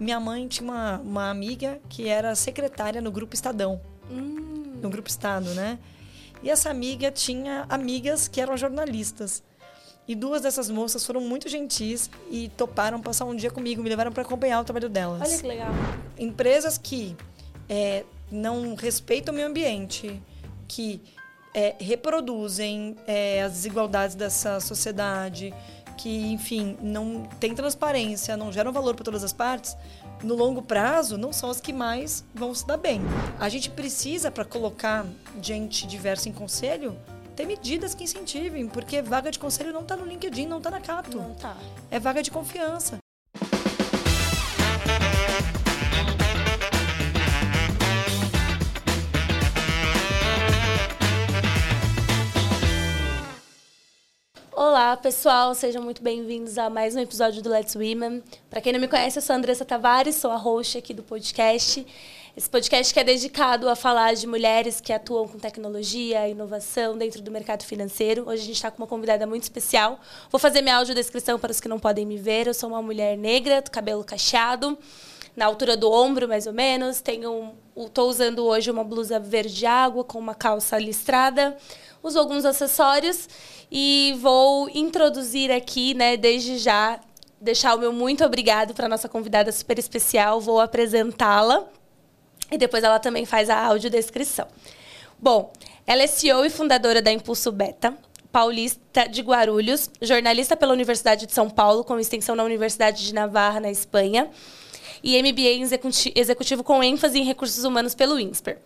minha mãe tinha uma, uma amiga que era secretária no Grupo Estadão. Hum. No Grupo Estado, né? E essa amiga tinha amigas que eram jornalistas. E duas dessas moças foram muito gentis e toparam passar um dia comigo, me levaram para acompanhar o trabalho delas. Olha que legal. Empresas que é, não respeitam o meio ambiente, que é, reproduzem é, as desigualdades dessa sociedade, que, enfim, não tem transparência, não geram valor para todas as partes, no longo prazo não são as que mais vão se dar bem. A gente precisa, para colocar gente diversa em conselho, ter medidas que incentivem, porque vaga de conselho não está no LinkedIn, não está na Cato. Não tá. É vaga de confiança. Olá, pessoal, sejam muito bem-vindos a mais um episódio do Let's Women. Para quem não me conhece, eu sou a Andressa Tavares, sou a host aqui do podcast. Esse podcast que é dedicado a falar de mulheres que atuam com tecnologia, inovação dentro do mercado financeiro. Hoje a gente está com uma convidada muito especial. Vou fazer minha audiodescrição para os que não podem me ver. Eu sou uma mulher negra, cabelo cacheado, na altura do ombro, mais ou menos. Tenho, estou usando hoje uma blusa verde água com uma calça listrada. Uso alguns acessórios e vou introduzir aqui, né, desde já, deixar o meu muito obrigado para nossa convidada super especial. Vou apresentá-la e depois ela também faz a audiodescrição. Bom, ela é CEO e fundadora da Impulso Beta, paulista de Guarulhos, jornalista pela Universidade de São Paulo, com extensão na Universidade de Navarra, na Espanha, e MBA executivo com ênfase em recursos humanos pelo INSPER.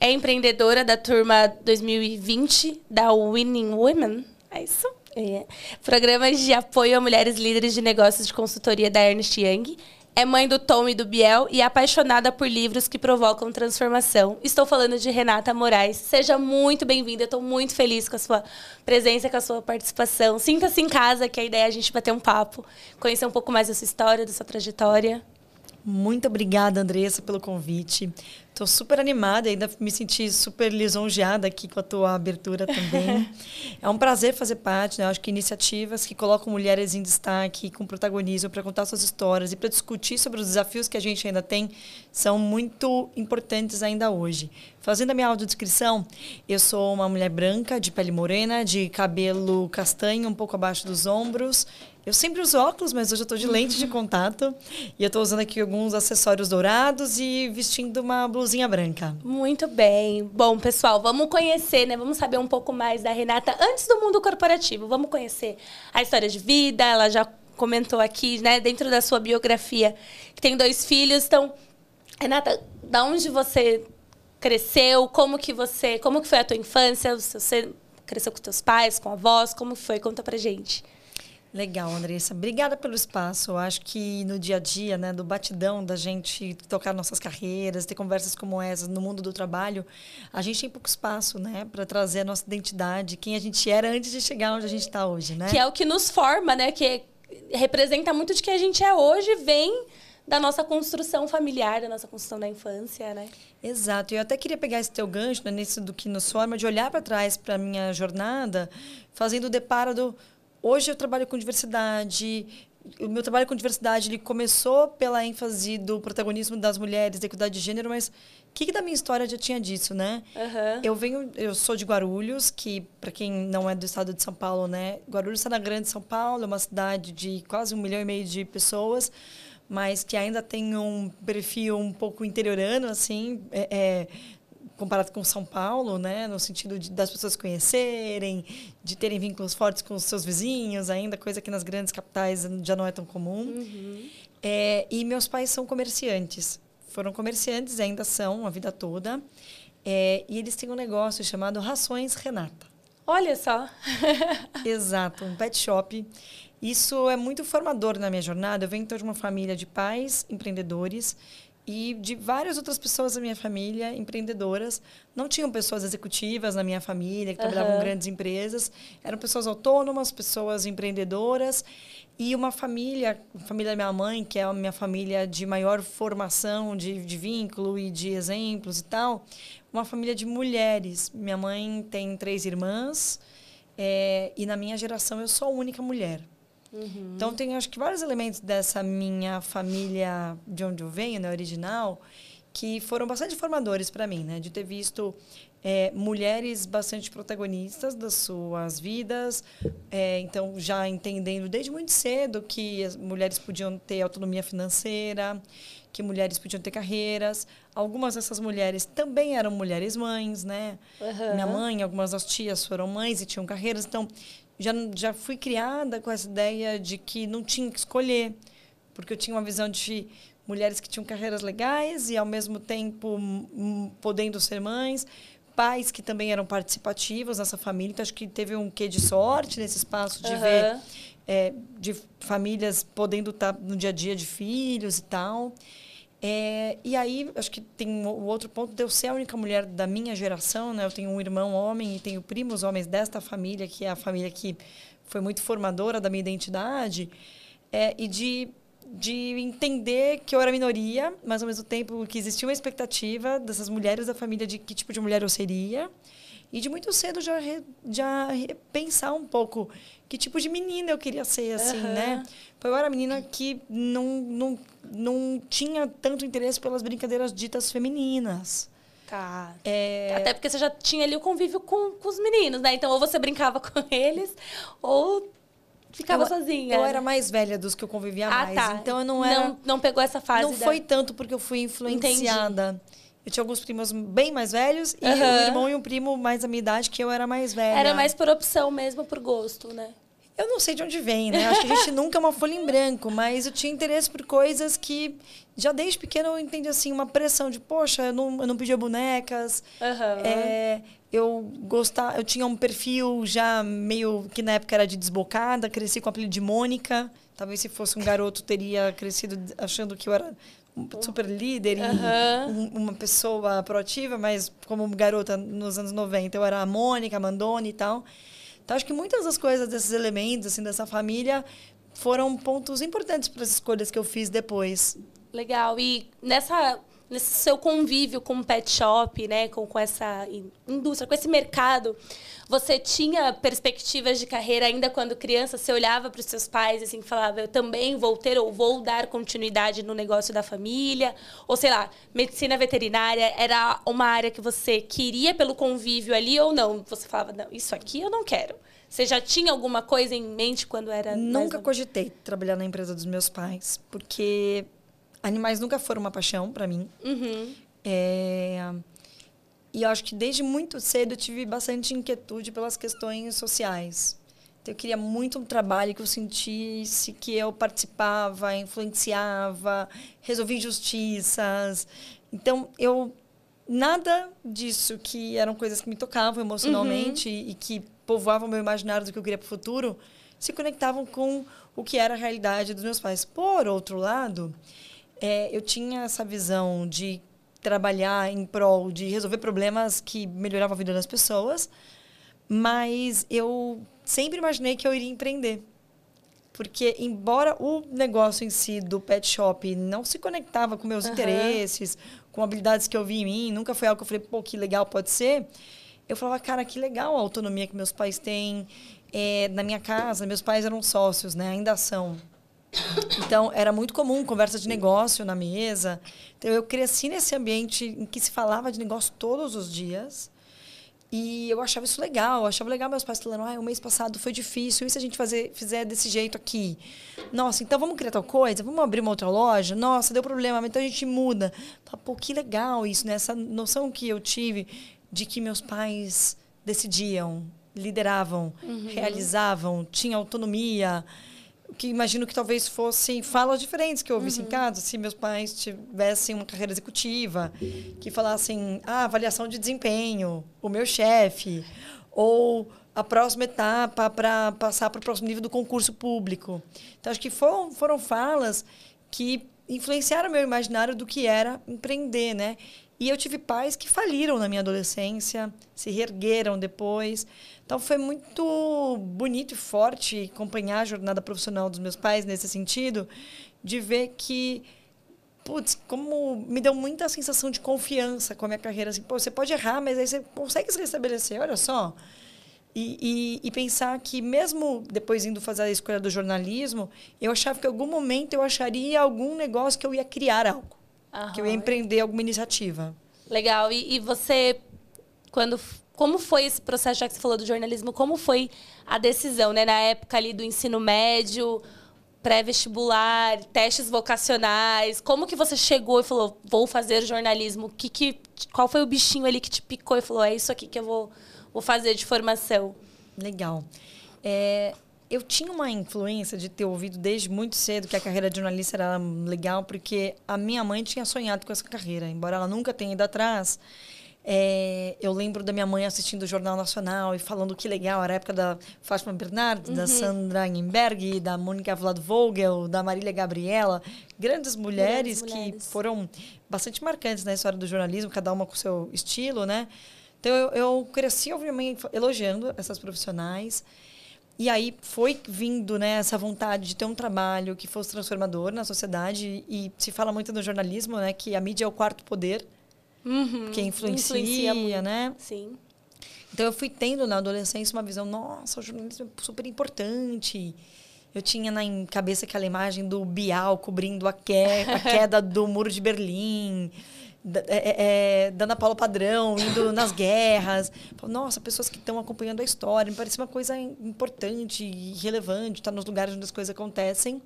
É empreendedora da turma 2020 da Winning Women. É isso? É. Programas de apoio a mulheres líderes de negócios de consultoria da Ernst Young. É mãe do Tom e do Biel e apaixonada por livros que provocam transformação. Estou falando de Renata Moraes. Seja muito bem-vinda. Estou muito feliz com a sua presença, com a sua participação. Sinta-se em casa, que a ideia é a gente bater um papo, conhecer um pouco mais da sua história, da sua trajetória. Muito obrigada, Andressa, pelo convite. Estou super animada, ainda me senti super lisonjeada aqui com a tua abertura também. é um prazer fazer parte, né? Eu acho que iniciativas que colocam mulheres em destaque, com protagonismo, para contar suas histórias e para discutir sobre os desafios que a gente ainda tem, são muito importantes ainda hoje. Fazendo a minha audiodescrição, eu sou uma mulher branca, de pele morena, de cabelo castanho, um pouco abaixo dos ombros. Eu sempre uso óculos, mas hoje eu estou de lente de contato. E eu estou usando aqui alguns acessórios dourados e vestindo uma blusinha branca. Muito bem. Bom, pessoal, vamos conhecer, né? Vamos saber um pouco mais da Renata antes do mundo corporativo. Vamos conhecer a história de vida. Ela já comentou aqui, né, dentro da sua biografia, que tem dois filhos. Então, Renata, da onde você cresceu? Como que você, como que foi a tua infância? Você cresceu com teus pais, com avós? Como foi? Conta pra gente. Legal, Andressa. Obrigada pelo espaço. Eu acho que no dia a dia, né, do batidão da gente tocar nossas carreiras, ter conversas como essas no mundo do trabalho, a gente tem pouco espaço, né, para trazer a nossa identidade, quem a gente era antes de chegar onde a gente está hoje, né? Que é o que nos forma, né, que representa muito de quem a gente é hoje, vem da nossa construção familiar, da nossa construção da infância, né? Exato. Eu até queria pegar esse teu gancho, né, nesse do que nos forma, de olhar para trás para minha jornada, fazendo o deparo do Hoje eu trabalho com diversidade. O meu trabalho com diversidade ele começou pela ênfase do protagonismo das mulheres, da equidade de gênero, mas o que, que, da minha história já tinha disso, né? Uhum. Eu venho, eu sou de Guarulhos, que para quem não é do estado de São Paulo, né? Guarulhos está na Grande São Paulo, é uma cidade de quase um milhão e meio de pessoas, mas que ainda tem um perfil um pouco interiorano, assim, é, é comparado com São Paulo, né, no sentido de, das pessoas conhecerem, de terem vínculos fortes com os seus vizinhos, ainda coisa que nas grandes capitais já não é tão comum. Uhum. É, e meus pais são comerciantes, foram comerciantes, ainda são a vida toda, é, e eles têm um negócio chamado Rações Renata. Olha só. Exato, um pet shop. Isso é muito formador na minha jornada. Eu venho então de uma família de pais empreendedores e de várias outras pessoas da minha família, empreendedoras. Não tinham pessoas executivas na minha família que trabalhavam em grandes empresas. Eram pessoas autônomas, pessoas empreendedoras. E uma família, a família da minha mãe, que é a minha família de maior formação, de, de vínculo e de exemplos e tal. Uma família de mulheres. Minha mãe tem três irmãs. É, e na minha geração eu sou a única mulher. Uhum. Então, tem acho que vários elementos dessa minha família de onde eu venho, né, original, que foram bastante formadores para mim, né? De ter visto é, mulheres bastante protagonistas das suas vidas, é, então já entendendo desde muito cedo que as mulheres podiam ter autonomia financeira, que mulheres podiam ter carreiras. Algumas dessas mulheres também eram mulheres mães, né? Uhum. Minha mãe, algumas das tias foram mães e tinham carreiras, então já já fui criada com essa ideia de que não tinha que escolher, porque eu tinha uma visão de mulheres que tinham carreiras legais e ao mesmo tempo podendo ser mães pais que também eram participativos nessa família. Então, acho que teve um quê de sorte nesse espaço de uhum. ver é, de famílias podendo estar no dia a dia de filhos e tal. É, e aí, acho que tem o outro ponto de eu ser a única mulher da minha geração, né? Eu tenho um irmão homem e tenho primos homens desta família, que é a família que foi muito formadora da minha identidade. É, e de de entender que eu era minoria, mas ao mesmo tempo que existia uma expectativa dessas mulheres da família de que tipo de mulher eu seria. E de muito cedo já, já pensar um pouco que tipo de menina eu queria ser, assim, uhum. né? Porque eu era menina que não, não, não tinha tanto interesse pelas brincadeiras ditas femininas. Tá. É... Até porque você já tinha ali o convívio com, com os meninos, né? Então, ou você brincava com eles, ou ficava eu, sozinha. Eu era mais velha dos que eu convivia ah, mais. Tá. Então eu não era. Não, não pegou essa fase. Não da... foi tanto porque eu fui influenciada. Entendi. Eu tinha alguns primos bem mais velhos e uhum. um irmão e um primo mais da minha idade que eu era mais velha. Era mais por opção mesmo, por gosto, né? Eu não sei de onde vem, né? Acho que a gente nunca é uma folha em branco, mas eu tinha interesse por coisas que já desde pequeno eu entendi assim uma pressão de, poxa, eu não, eu não pedia bonecas. Uhum. É, eu gostava, eu tinha um perfil já meio que na época era de desbocada, cresci com o apelido de Mônica. Talvez se fosse um garoto teria crescido achando que eu era super líder uhum. e uma pessoa proativa, mas como garota nos anos 90 eu era a Mônica, a Mandoni e tal. Então acho que muitas das coisas desses elementos assim dessa família foram pontos importantes para as escolhas que eu fiz depois. Legal. E nessa nesse seu convívio com o pet shop, né, com, com essa indústria, com esse mercado, você tinha perspectivas de carreira ainda quando criança? Você olhava para os seus pais assim, falava, eu também vou ter ou vou dar continuidade no negócio da família? Ou sei lá, medicina veterinária era uma área que você queria pelo convívio ali ou não? Você falava, não, isso aqui eu não quero. Você já tinha alguma coisa em mente quando era. Nunca cogitei trabalhar na empresa dos meus pais, porque Animais nunca foram uma paixão para mim. Uhum. É... E eu acho que desde muito cedo eu tive bastante inquietude pelas questões sociais. Então, eu queria muito um trabalho que eu sentisse que eu participava, influenciava, resolvia injustiças. Então, eu nada disso que eram coisas que me tocavam emocionalmente uhum. e que povoavam meu imaginário do que eu queria para o futuro se conectavam com o que era a realidade dos meus pais. Por outro lado, é, eu tinha essa visão de trabalhar em prol de resolver problemas que melhoravam a vida das pessoas, mas eu sempre imaginei que eu iria empreender. Porque, embora o negócio em si do pet shop não se conectava com meus uhum. interesses, com habilidades que eu vi em mim, nunca foi algo que eu falei, pô, que legal pode ser. Eu falava, cara, que legal a autonomia que meus pais têm. É, na minha casa, meus pais eram sócios, né? Ainda são. Então, era muito comum conversa de negócio na mesa. Então, eu cresci nesse ambiente em que se falava de negócio todos os dias. E eu achava isso legal. Eu achava legal meus pais falando: ah, o mês passado foi difícil, e se a gente fazer, fizer desse jeito aqui? Nossa, então vamos criar tal coisa? Vamos abrir uma outra loja? Nossa, deu problema, então a gente muda. Pô, que legal isso, né? Essa noção que eu tive de que meus pais decidiam, lideravam, uhum. realizavam, tinham autonomia que imagino que talvez fossem falas diferentes que eu ouvisse uhum. em casa, se meus pais tivessem uma carreira executiva, que falassem, ah, avaliação de desempenho, o meu chefe, ou a próxima etapa para passar para o próximo nível do concurso público. Então, acho que foram, foram falas que influenciaram meu imaginário do que era empreender, né? E eu tive pais que faliram na minha adolescência, se reergueram depois. Então foi muito bonito e forte acompanhar a jornada profissional dos meus pais nesse sentido, de ver que putz, como me deu muita sensação de confiança com a minha carreira assim, pô, você pode errar, mas aí você consegue se restabelecer, olha só. E, e, e, pensar que mesmo depois indo fazer a escolha do jornalismo, eu achava que em algum momento eu acharia algum negócio que eu ia criar algo. Aham. Que eu ia empreender alguma iniciativa. Legal. E, e você, quando como foi esse processo, já que você falou do jornalismo, como foi a decisão, né? Na época ali do ensino médio, pré-vestibular, testes vocacionais, como que você chegou e falou, vou fazer jornalismo? Que, que, qual foi o bichinho ali que te picou e falou, é isso aqui que eu vou, vou fazer de formação? Legal. É, eu tinha uma influência de ter ouvido desde muito cedo que a carreira de jornalista era legal, porque a minha mãe tinha sonhado com essa carreira, embora ela nunca tenha ido atrás. É, eu lembro da minha mãe assistindo o Jornal Nacional e falando que legal, era a época da Fátima Bernardes, uhum. da Sandra Enberg, da Mônica Vlad Vogel, da Marília Gabriela, grandes mulheres, grandes mulheres, que foram bastante marcantes na história do jornalismo, cada uma com o seu estilo, né? Então eu, eu cresci mãe elogiando essas profissionais. E aí foi vindo né, essa vontade de ter um trabalho que fosse transformador na sociedade. E se fala muito no jornalismo, né, que a mídia é o quarto poder uhum. que influencia, influencia né? Sim. Então eu fui tendo na adolescência uma visão, nossa, o jornalismo é super importante. Eu tinha na cabeça aquela imagem do Bial cobrindo a, que, a queda do muro de Berlim, é, é, é da Ana Paula Padrão indo nas guerras. Nossa, pessoas que estão acompanhando a história. Me parecia uma coisa importante e relevante, estar tá nos lugares onde as coisas acontecem.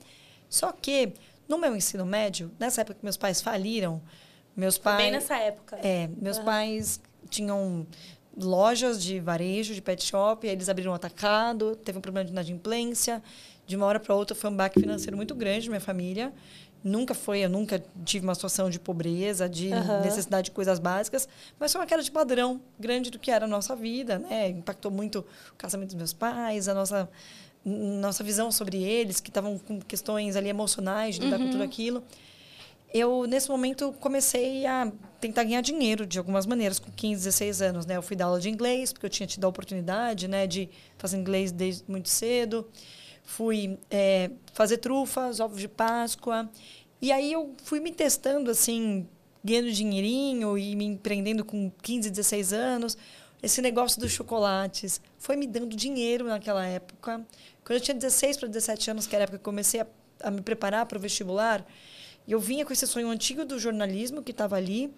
Só que, no meu ensino médio, nessa época que meus pais faliram, meus pais. Bem nessa época. É, meus uhum. pais tinham lojas de varejo, de pet shop, aí eles abriram um atacado, teve um problema de inadimplência. De uma hora para outra foi um baque financeiro muito grande na minha família. Nunca foi, eu nunca tive uma situação de pobreza, de uhum. necessidade de coisas básicas, mas foi uma queda de padrão grande do que era a nossa vida, né? Impactou muito o casamento dos meus pais, a nossa nossa visão sobre eles, que estavam com questões ali emocionais de lidar uhum. com tudo aquilo eu, nesse momento, comecei a tentar ganhar dinheiro de algumas maneiras, com 15, 16 anos. Né? Eu fui dar aula de inglês, porque eu tinha tido a oportunidade né, de fazer inglês desde muito cedo. Fui é, fazer trufas, ovos de Páscoa. E aí eu fui me testando, assim, ganhando dinheirinho e me empreendendo com 15, 16 anos. Esse negócio dos chocolates foi me dando dinheiro naquela época. Quando eu tinha 16 para 17 anos, que era a época que eu comecei a, a me preparar para o vestibular, eu vinha com esse sonho antigo do jornalismo que estava ali.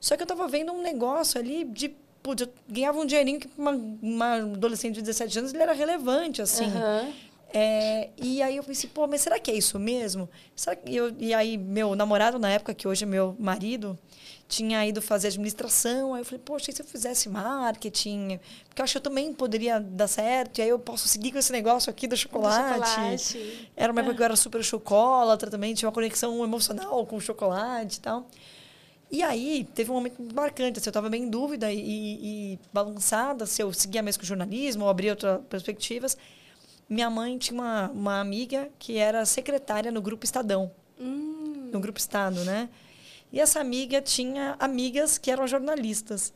Só que eu estava vendo um negócio ali de. Putz, eu ganhava um dinheirinho que uma, uma adolescente de 17 anos ele era relevante, assim. Uhum. É, e aí eu pensei, pô, mas será que é isso mesmo? Eu, e aí, meu namorado, na época, que hoje é meu marido, tinha ido fazer administração. Aí eu falei, poxa, e se eu fizesse marketing? Porque eu acho que eu também poderia dar certo. E aí eu posso seguir com esse negócio aqui do chocolate. Do chocolate. Era uma época que eu era super chocolatra também, tinha uma conexão emocional com o chocolate e tal. E aí, teve um momento marcante. Assim, eu estava bem em dúvida e, e, balançada se eu seguia mesmo com o jornalismo ou abria outras perspectivas. Minha mãe tinha uma, uma amiga que era secretária no Grupo Estadão. Hum. No Grupo Estado, né? E essa amiga tinha amigas que eram jornalistas.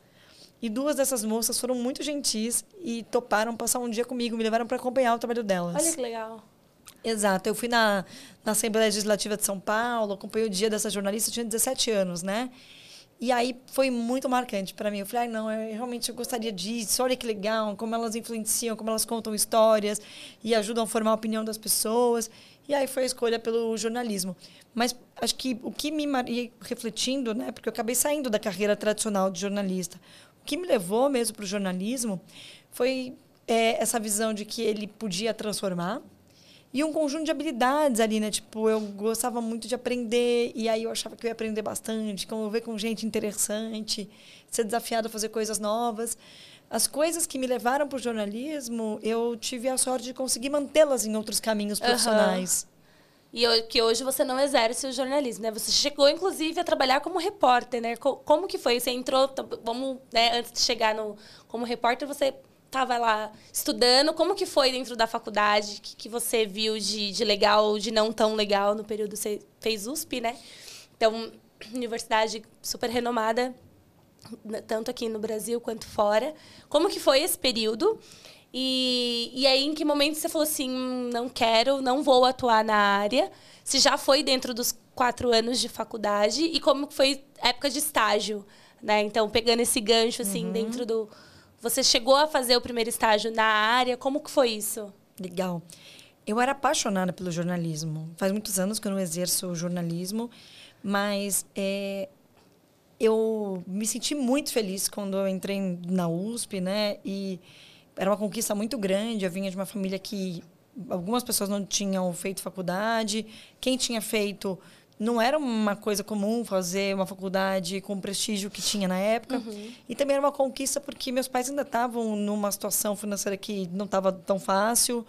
E duas dessas moças foram muito gentis e toparam passar um dia comigo, me levaram para acompanhar o trabalho delas. Olha que legal. Exato. Eu fui na, na Assembleia Legislativa de São Paulo, acompanhei o dia dessa jornalista, eu tinha 17 anos, né? E aí foi muito marcante para mim. Eu falei, ah, não, eu realmente gostaria disso. Olha que legal, como elas influenciam, como elas contam histórias e ajudam a formar a opinião das pessoas. E aí foi a escolha pelo jornalismo. Mas acho que o que me refletindo, né, porque eu acabei saindo da carreira tradicional de jornalista, o que me levou mesmo para o jornalismo foi é, essa visão de que ele podia transformar e um conjunto de habilidades ali, né? Tipo, eu gostava muito de aprender e aí eu achava que eu ia aprender bastante, conviver com gente interessante, ser desafiado a fazer coisas novas. As coisas que me levaram para o jornalismo, eu tive a sorte de conseguir mantê-las em outros caminhos profissionais. Uhum. E que hoje você não exerce o jornalismo, né? Você chegou, inclusive, a trabalhar como repórter, né? Como que foi? Você entrou, vamos, né, antes de chegar no como repórter, você estava lá estudando. Como que foi dentro da faculdade? O que, que você viu de, de legal ou de não tão legal no período você fez USP, né? Então, universidade super renomada, tanto aqui no Brasil quanto fora. Como que foi esse período? E, e aí, em que momento você falou assim, não quero, não vou atuar na área? Se já foi dentro dos quatro anos de faculdade e como foi época de estágio, né? Então, pegando esse gancho, assim, uhum. dentro do... Você chegou a fazer o primeiro estágio na área? Como que foi isso? Legal. Eu era apaixonada pelo jornalismo. Faz muitos anos que eu não exerço jornalismo, mas é, eu me senti muito feliz quando eu entrei na USP, né? E era uma conquista muito grande. Eu vinha de uma família que algumas pessoas não tinham feito faculdade. Quem tinha feito não era uma coisa comum fazer uma faculdade com o prestígio que tinha na época. Uhum. E também era uma conquista porque meus pais ainda estavam numa situação financeira que não estava tão fácil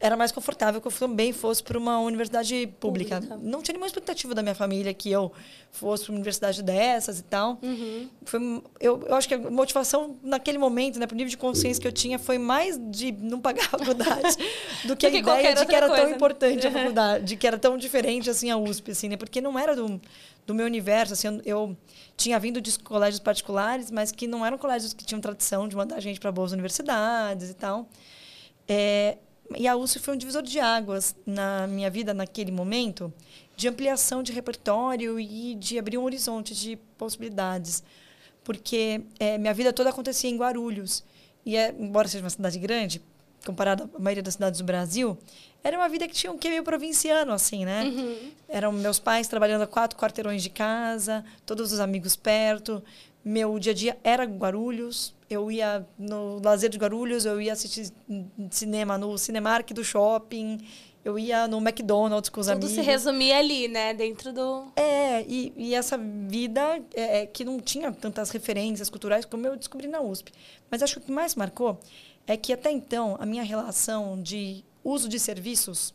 era mais confortável que eu também fosse para uma universidade pública. pública. Não tinha nenhuma expectativa da minha família que eu fosse para uma universidade dessas e tal. Uhum. Foi, eu, eu acho que a motivação naquele momento, né, para o nível de consciência que eu tinha, foi mais de não pagar a faculdade do que a ideia de que era coisa. tão importante a faculdade, de que era tão diferente assim a USP, assim, né? Porque não era do, do meu universo, assim, eu, eu tinha vindo de colégios particulares, mas que não eram colégios que tinham tradição de mandar gente para boas universidades e tal. É, e a USP foi um divisor de águas na minha vida naquele momento, de ampliação de repertório e de abrir um horizonte de possibilidades. Porque é, minha vida toda acontecia em Guarulhos. E, é, embora seja uma cidade grande, comparada à maioria das cidades do Brasil, era uma vida que tinha um que meio provinciano, assim, né? Uhum. Eram meus pais trabalhando a quatro quarteirões de casa, todos os amigos perto. Meu dia a dia era Guarulhos, eu ia no lazer de Guarulhos, eu ia assistir cinema no Cinemark do shopping, eu ia no McDonald's com os Tudo amigos. Tudo se resumia ali, né? Dentro do. É, e, e essa vida é, é, que não tinha tantas referências culturais como eu descobri na USP. Mas acho que o que mais marcou é que até então a minha relação de uso de serviços,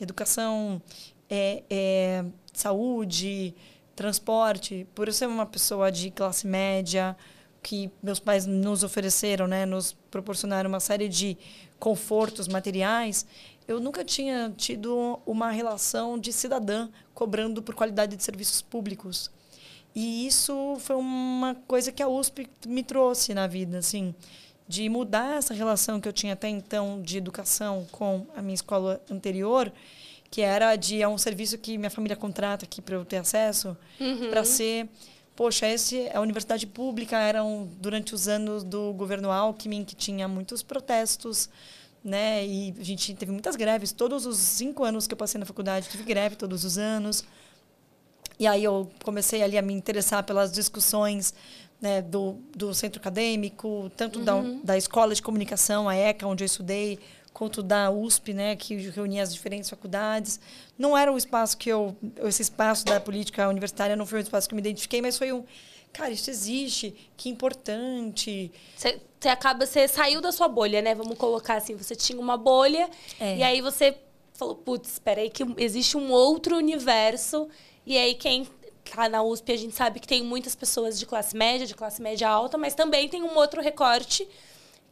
educação, é, é, saúde, transporte, por eu ser uma pessoa de classe média, que meus pais nos ofereceram, né, nos proporcionaram uma série de confortos materiais, eu nunca tinha tido uma relação de cidadã cobrando por qualidade de serviços públicos. E isso foi uma coisa que a USP me trouxe na vida, assim, de mudar essa relação que eu tinha até então de educação com a minha escola anterior, que era de é um serviço que minha família contrata aqui para eu ter acesso, uhum. para ser poxa, esse, a universidade pública era um, durante os anos do governo Alckmin, que tinha muitos protestos, né? E a gente teve muitas greves. Todos os cinco anos que eu passei na faculdade, tive greve todos os anos. E aí eu comecei ali a me interessar pelas discussões né, do, do centro acadêmico, tanto uhum. da, da escola de comunicação, a ECA, onde eu estudei, quanto da USP, né, que reunia as diferentes faculdades. Não era o espaço que eu, esse espaço da política universitária não foi um espaço que eu me identifiquei, mas foi um, cara, isso existe, que importante. Você, você acaba, você saiu da sua bolha, né? Vamos colocar assim, você tinha uma bolha é. e aí você falou, putz, espera aí que existe um outro universo e aí quem tá na USP a gente sabe que tem muitas pessoas de classe média, de classe média alta, mas também tem um outro recorte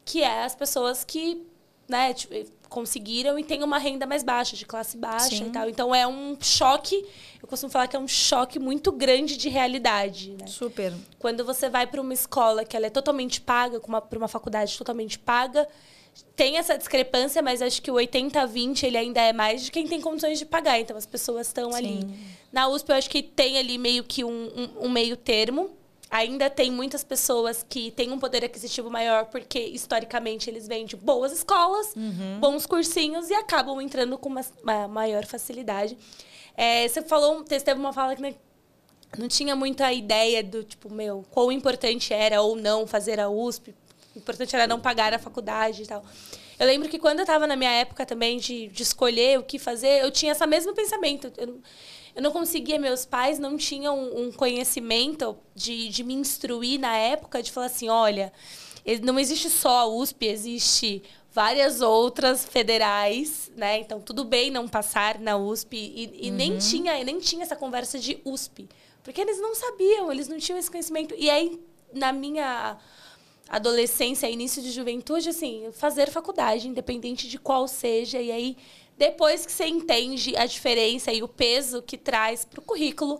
que é as pessoas que né, tipo, conseguiram e tem uma renda mais baixa, de classe baixa Sim. e tal. Então é um choque, eu costumo falar que é um choque muito grande de realidade, né? Super. Quando você vai para uma escola que ela é totalmente paga, para uma faculdade totalmente paga, tem essa discrepância, mas acho que o 80-20 ele ainda é mais de quem tem condições de pagar. Então as pessoas estão ali. Na USP eu acho que tem ali meio que um, um, um meio termo ainda tem muitas pessoas que têm um poder aquisitivo maior porque historicamente eles vêm de boas escolas, uhum. bons cursinhos e acabam entrando com uma, uma maior facilidade. É, você falou, você teve uma fala que né, não tinha muita ideia do tipo, meu, quão importante era ou não fazer a USP, importante era não pagar a faculdade e tal. Eu lembro que quando eu estava na minha época também de, de escolher o que fazer, eu tinha esse mesmo pensamento. Eu, eu não conseguia, meus pais não tinham um conhecimento de, de me instruir na época, de falar assim, olha, não existe só a USP, existe várias outras federais, né? Então tudo bem não passar na USP e, e uhum. nem tinha nem tinha essa conversa de USP, porque eles não sabiam, eles não tinham esse conhecimento. E aí na minha adolescência, início de juventude, assim, fazer faculdade, independente de qual seja, e aí depois que você entende a diferença e o peso que traz para o currículo,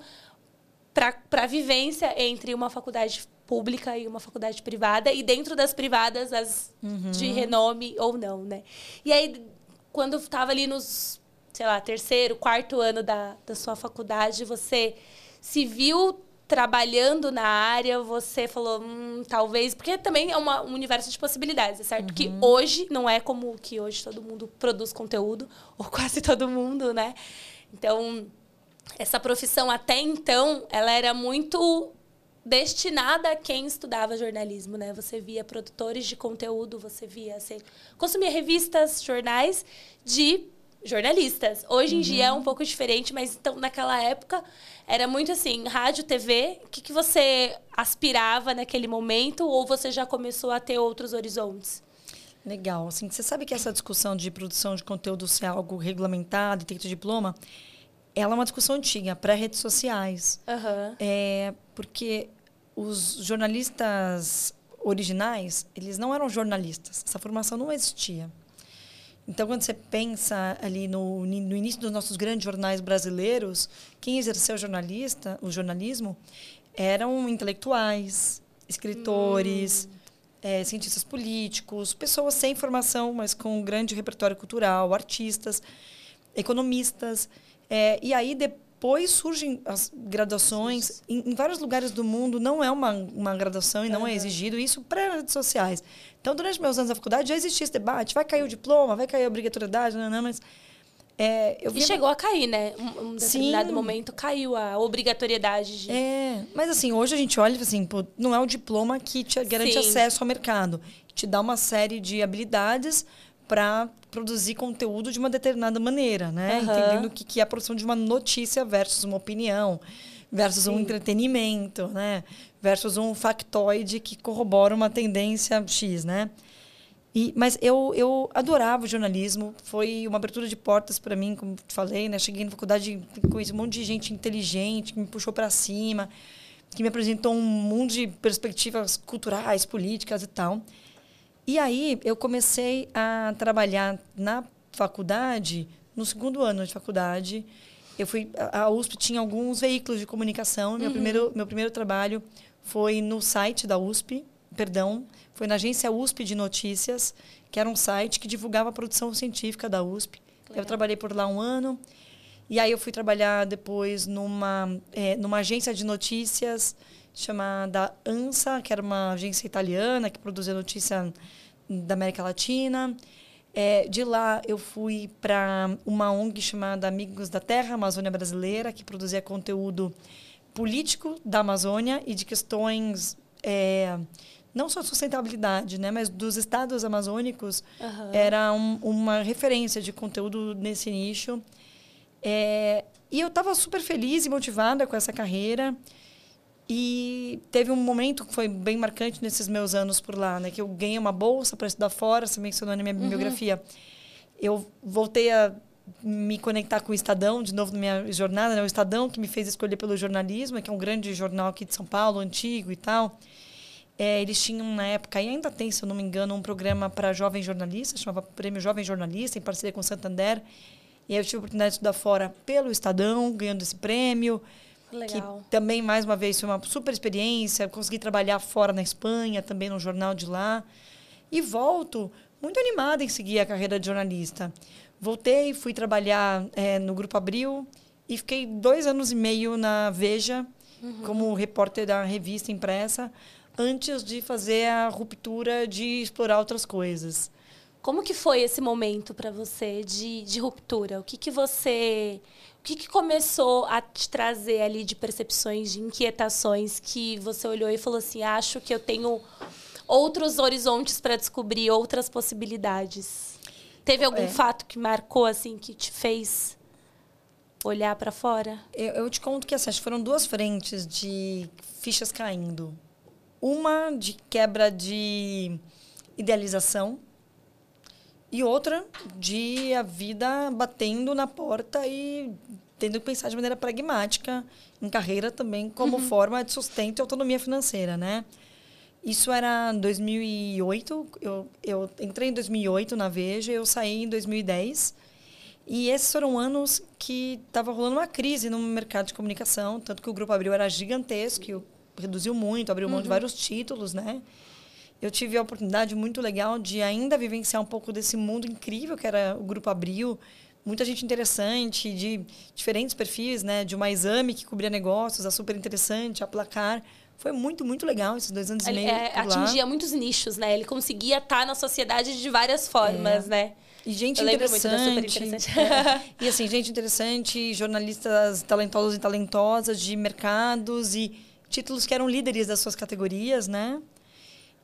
para a vivência entre uma faculdade pública e uma faculdade privada, e dentro das privadas, as uhum. de renome ou não, né? E aí, quando estava ali nos, sei lá, terceiro, quarto ano da, da sua faculdade, você se viu trabalhando na área, você falou, hum, talvez, porque também é uma, um universo de possibilidades, é certo? Uhum. Que hoje não é como que hoje todo mundo produz conteúdo, ou quase todo mundo, né? Então, essa profissão até então, ela era muito destinada a quem estudava jornalismo, né? Você via produtores de conteúdo, você via, você consumia revistas, jornais de jornalistas. Hoje em dia é um uhum. pouco diferente, mas então naquela época era muito assim, rádio, TV. O que, que você aspirava naquele momento ou você já começou a ter outros horizontes? Legal. Assim, você sabe que essa discussão de produção de conteúdo ser algo regulamentado e ter diploma, ela é uma discussão antiga, pré-redes sociais. Uhum. É, porque os jornalistas originais, eles não eram jornalistas. Essa formação não existia. Então, quando você pensa ali no, no início dos nossos grandes jornais brasileiros, quem exerceu jornalista, o jornalismo eram intelectuais, escritores, hum. é, cientistas políticos, pessoas sem formação, mas com um grande repertório cultural, artistas, economistas. É, e aí, depois surgem as graduações. Em, em, vários lugares do mundo não é uma, uma graduação e não uhum. é exigido, isso pré-redes sociais. Então, durante meus anos da faculdade, já existia esse debate: vai cair o diploma, vai cair a obrigatoriedade, não, não, mas. É, eu e chegou a cair, né? Um, um determinado Sim. momento caiu a obrigatoriedade de. É, mas assim, hoje a gente olha e assim, pô, não é o diploma que te garante Sim. acesso ao mercado. Te dá uma série de habilidades para produzir conteúdo de uma determinada maneira, né? Uhum. Entendendo o que, que é a produção de uma notícia versus uma opinião, versus Sim. um entretenimento, né? versus um factoide que corrobora uma tendência X, né? E, mas eu, eu adorava o jornalismo, foi uma abertura de portas para mim, como te falei, né? Cheguei na faculdade, conheci um monte de gente inteligente, que me puxou para cima, que me apresentou um mundo de perspectivas culturais, políticas e tal. E aí eu comecei a trabalhar na faculdade, no segundo ano de faculdade. Eu fui a USP tinha alguns veículos de comunicação. Meu uhum. primeiro meu primeiro trabalho foi no site da USP, perdão, foi na agência USP de Notícias, que era um site que divulgava a produção científica da USP. Legal. Eu trabalhei por lá um ano. E aí eu fui trabalhar depois numa, é, numa agência de notícias chamada ANSA, que era uma agência italiana que produzia notícia da América Latina. É, de lá eu fui para uma ONG chamada Amigos da Terra, Amazônia Brasileira, que produzia conteúdo político da Amazônia e de questões é, não só sustentabilidade, né, mas dos estados amazônicos uhum. era um, uma referência de conteúdo nesse nicho. É, e eu estava super feliz e motivada com essa carreira. E teve um momento que foi bem marcante nesses meus anos por lá, né, que eu ganhei uma bolsa para estudar fora, você mencionou na minha uhum. biografia. Eu voltei a me conectar com o Estadão, de novo na minha jornada, né? o Estadão que me fez escolher pelo jornalismo, que é um grande jornal aqui de São Paulo, antigo e tal. É, eles tinham na época, e ainda tem, se eu não me engano, um programa para jovens jornalistas, chamava Prêmio Jovem Jornalista, em parceria com o Santander. E aí eu tive a oportunidade de estudar fora pelo Estadão, ganhando esse prêmio. Legal. Que também, mais uma vez, foi uma super experiência. Consegui trabalhar fora na Espanha, também no jornal de lá. E volto muito animada em seguir a carreira de jornalista. Voltei, fui trabalhar é, no Grupo Abril e fiquei dois anos e meio na Veja, uhum. como repórter da revista impressa, antes de fazer a ruptura de explorar outras coisas. Como que foi esse momento para você de, de ruptura? O que, que você. O que, que começou a te trazer ali de percepções, de inquietações que você olhou e falou assim: acho que eu tenho outros horizontes para descobrir, outras possibilidades? Teve algum é. fato que marcou, assim, que te fez olhar para fora? Eu, eu, te conto que assim, foram duas frentes de fichas caindo. Uma de quebra de idealização e outra de a vida batendo na porta e tendo que pensar de maneira pragmática em carreira também como uhum. forma de sustento e autonomia financeira, né? Isso era 2008. Eu, eu entrei em 2008 na Veja, eu saí em 2010. E esses foram anos que estava rolando uma crise no mercado de comunicação, tanto que o Grupo Abril era gigantesco, reduziu muito, abriu mão uhum. de vários títulos, né? Eu tive a oportunidade muito legal de ainda vivenciar um pouco desse mundo incrível que era o Grupo Abril, muita gente interessante, de diferentes perfis, né? De uma exame que cobria negócios, a super interessante, a placar. Foi muito, muito legal esses dois anos Ele e meio. é, atingia muitos nichos, né? Ele conseguia estar na sociedade de várias formas, É. né? E gente interessante. Interessante. é. E assim, gente interessante, jornalistas talentosos e talentosas de mercados e títulos que eram líderes das suas categorias, né?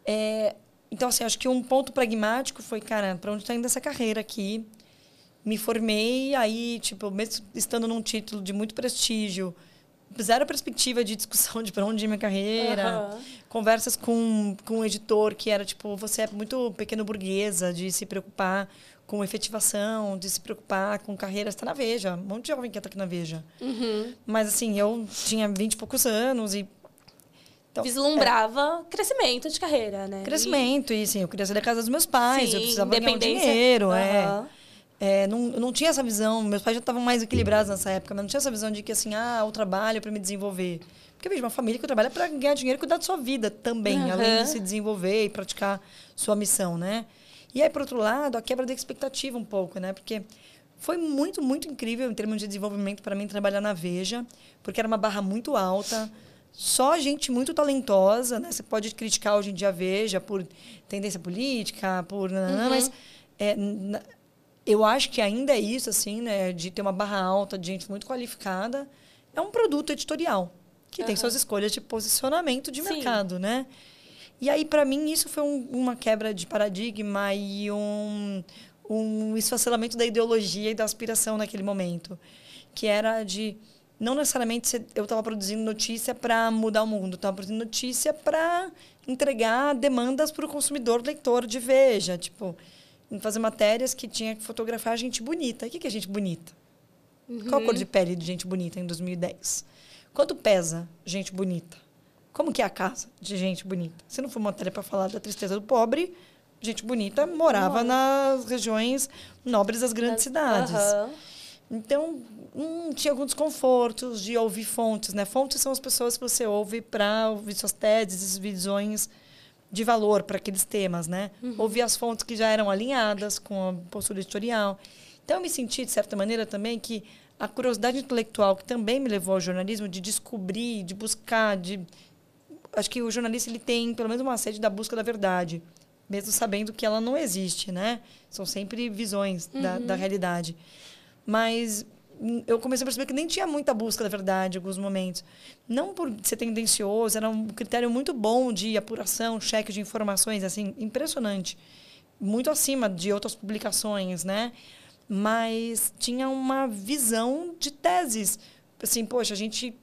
É, então, assim, acho que um ponto pragmático foi, cara, para onde está indo essa carreira aqui? Me formei, aí, tipo, mesmo estando num título de muito prestígio, zero perspectiva de discussão de para onde ir minha carreira Aham. conversas com, com um editor que era tipo você é muito pequeno burguesa de se preocupar com efetivação de se preocupar com carreira está na Veja um monte de jovem que está aqui na Veja Uhum. mas assim eu tinha vinte e poucos anos e então, Vislumbrava crescimento de carreira, né? é, crescimento e assim eu queria sair da casa dos meus pais Sim, eu precisava ganhar um dinheiro é. Aham. É, não, não tinha essa visão. Meus pais já estavam mais equilibrados nessa época, mas não tinha essa visão de que, assim, ah, o trabalho é para me desenvolver. Porque, veja, uma família que trabalha para ganhar dinheiro e cuidar da sua vida também, Aham. além de se desenvolver e praticar sua missão, né? E aí, por outro lado, a quebra da expectativa um pouco, né? Porque foi muito, muito incrível em termos de desenvolvimento para mim trabalhar na Veja, porque era uma barra muito alta, só gente muito talentosa, né? Você pode criticar hoje em dia a Veja por tendência política, por... nananã, Mas é, eu acho que ainda é isso, assim, né? De ter uma barra alta de gente muito qualificada. É um produto editorial, que tem Aham. suas escolhas de posicionamento de Sim. mercado, né? E aí, para mim, isso foi um- uma quebra de paradigma e um, um esfacelamento da ideologia e da aspiração naquele momento. Que era de. Não necessariamente eu estava produzindo notícia para mudar o mundo, estava produzindo notícia para entregar demandas para o consumidor leitor de Veja. Tipo, fazer matérias que tinha que fotografar gente bonita. O que é gente bonita? Qual a cor de pele de gente bonita em 2010? Quanto pesa gente bonita? Como que é a casa de gente bonita? Se não for uma matéria para falar da tristeza do pobre, gente bonita morava nas regiões nobres das grandes cidades. Aham. Então, hum, tinha alguns desconfortos de ouvir fontes, né? Fontes são as pessoas que você ouve para ouvir suas teses, visões de valor para aqueles temas, né? Ouvir as fontes que já eram alinhadas com a postura editorial. Então, eu me senti, de certa maneira, também que a curiosidade intelectual que também me levou ao jornalismo, de descobrir, de buscar, de... Acho que o jornalista ele tem, pelo menos, uma sede da busca da verdade, mesmo sabendo que ela não existe, né? São sempre visões da, da realidade. Mas eu comecei a perceber que nem tinha muita busca da verdade em alguns momentos. Não por ser tendencioso, era um critério muito bom de apuração, cheque de informações, assim, impressionante. Muito acima de outras publicações, né? Mas tinha uma visão de teses. Assim, poxa, a gente...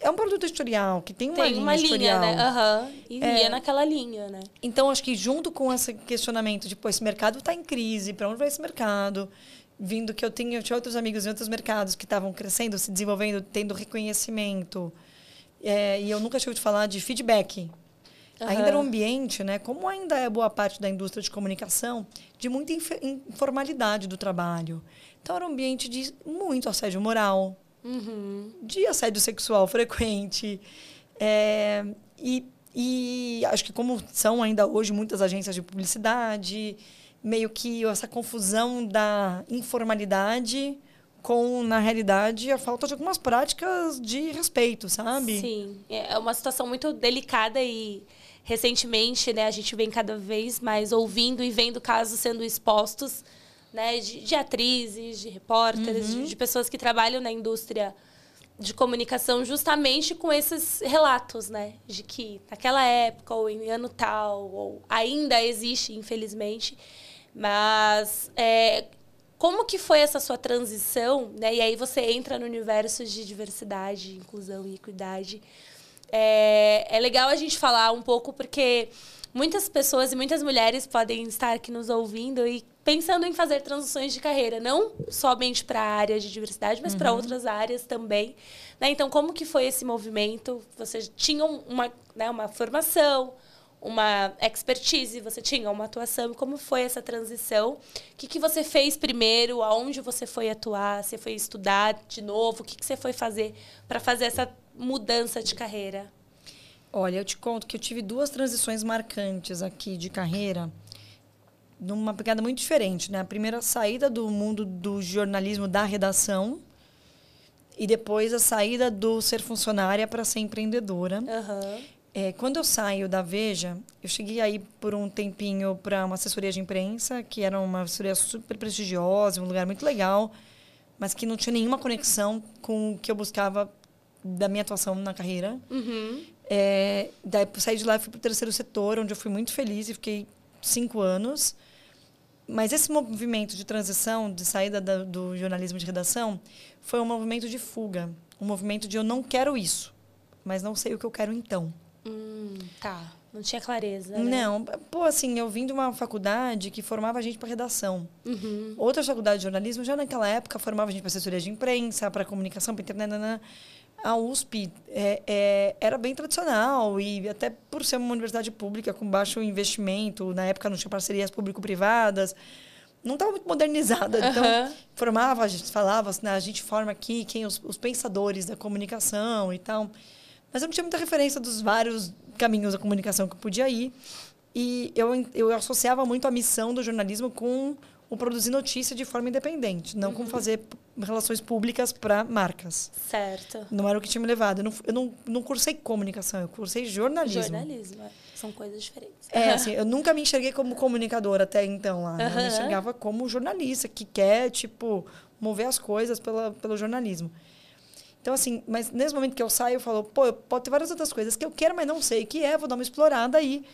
É um produto editorial, que tem uma Tem linha uma linha, editorial. né? Aham. E É. ia naquela linha, né? Então, acho que junto com esse questionamento de, pô, esse mercado está em crise, para onde vai esse mercado? Vindo que eu tinha, eu tinha outros amigos em outros mercados que estavam crescendo, se desenvolvendo, tendo reconhecimento. É, e eu nunca tinha ouvido falar de feedback. Aham. Ainda era um ambiente, né, como ainda é boa parte da indústria de comunicação, de muita inf- informalidade do trabalho. Então, era um ambiente de muito assédio moral, Uhum. de assédio sexual frequente. É, e, e acho que como são ainda hoje muitas agências de publicidade, meio que essa confusão da informalidade com, na realidade, a falta de algumas práticas de respeito, sabe? Sim. É uma situação muito delicada e recentemente, né, a gente vem cada vez mais ouvindo e vendo casos sendo expostos, né, de, de atrizes, de repórteres, Uhum. de, de pessoas que trabalham na indústria de comunicação justamente com esses relatos, né, de que naquela época ou em ano tal ou ainda existe, infelizmente, mas é, como que foi essa sua transição, né? E aí você entra no universo de diversidade, inclusão e equidade. É, é legal a gente falar um pouco porque muitas pessoas e muitas mulheres podem estar aqui nos ouvindo e pensando em fazer transições de carreira, não somente para a área de diversidade, mas para outras áreas também. Né? Então, como que foi esse movimento? Vocês tinham uma, né, uma formação, uma expertise, você tinha uma atuação. Como foi essa transição? O que, que você fez primeiro? Aonde você foi atuar? Você foi estudar de novo? O que, que você foi fazer para fazer essa mudança de carreira? Olha, eu te conto que eu tive duas transições marcantes aqui de carreira. numa pegada muito diferente, né? A primeira saída do mundo do jornalismo da redação e depois a saída do ser funcionária para ser empreendedora. Aham. É, quando eu saio da Veja, eu cheguei aí por um tempinho para uma assessoria de imprensa, que era uma assessoria super prestigiosa, um lugar muito legal, mas que não tinha nenhuma conexão com o que eu buscava da minha atuação na carreira. Uhum. É, daí saí de lá e fui para o terceiro setor, onde eu fui muito feliz e fiquei cinco anos. Mas esse movimento de transição, de saída da, do jornalismo de redação, foi um movimento de fuga. Um movimento de eu não quero isso, mas não sei o que eu quero então. Hum, tá. Não tinha clareza. Né? Não, pô, assim, eu vim de uma faculdade que formava a gente para redação. Uhum. Outras faculdades de jornalismo, já naquela época, formava a gente para assessoria de imprensa, para comunicação, para internet. nanã. A USP é, é, era bem tradicional e até por ser uma universidade pública com baixo investimento, na época não tinha parcerias público-privadas, não estava muito modernizada. Então, Aham. formava, a gente falava, né, a gente forma aqui quem os, os pensadores da comunicação e tal. Mas eu não tinha muita referência dos vários caminhos da comunicação que eu podia ir. E eu, eu associava muito a missão do jornalismo com o produzir notícia de forma independente, não com fazer relações públicas para marcas. Certo. Não era o que tinha me levado. Eu não, eu não, não cursei comunicação, eu cursei jornalismo. Jornalismo. é. São coisas diferentes. É, assim, eu nunca me enxerguei como comunicadora até então lá. né? Eu me enxergava como jornalista que quer, tipo, mover as coisas pela, pelo jornalismo. Então, assim, mas nesse momento que eu saio, eu falo, pô, pode ter várias outras coisas que eu quero, mas não sei o que é, vou dar uma explorada aí.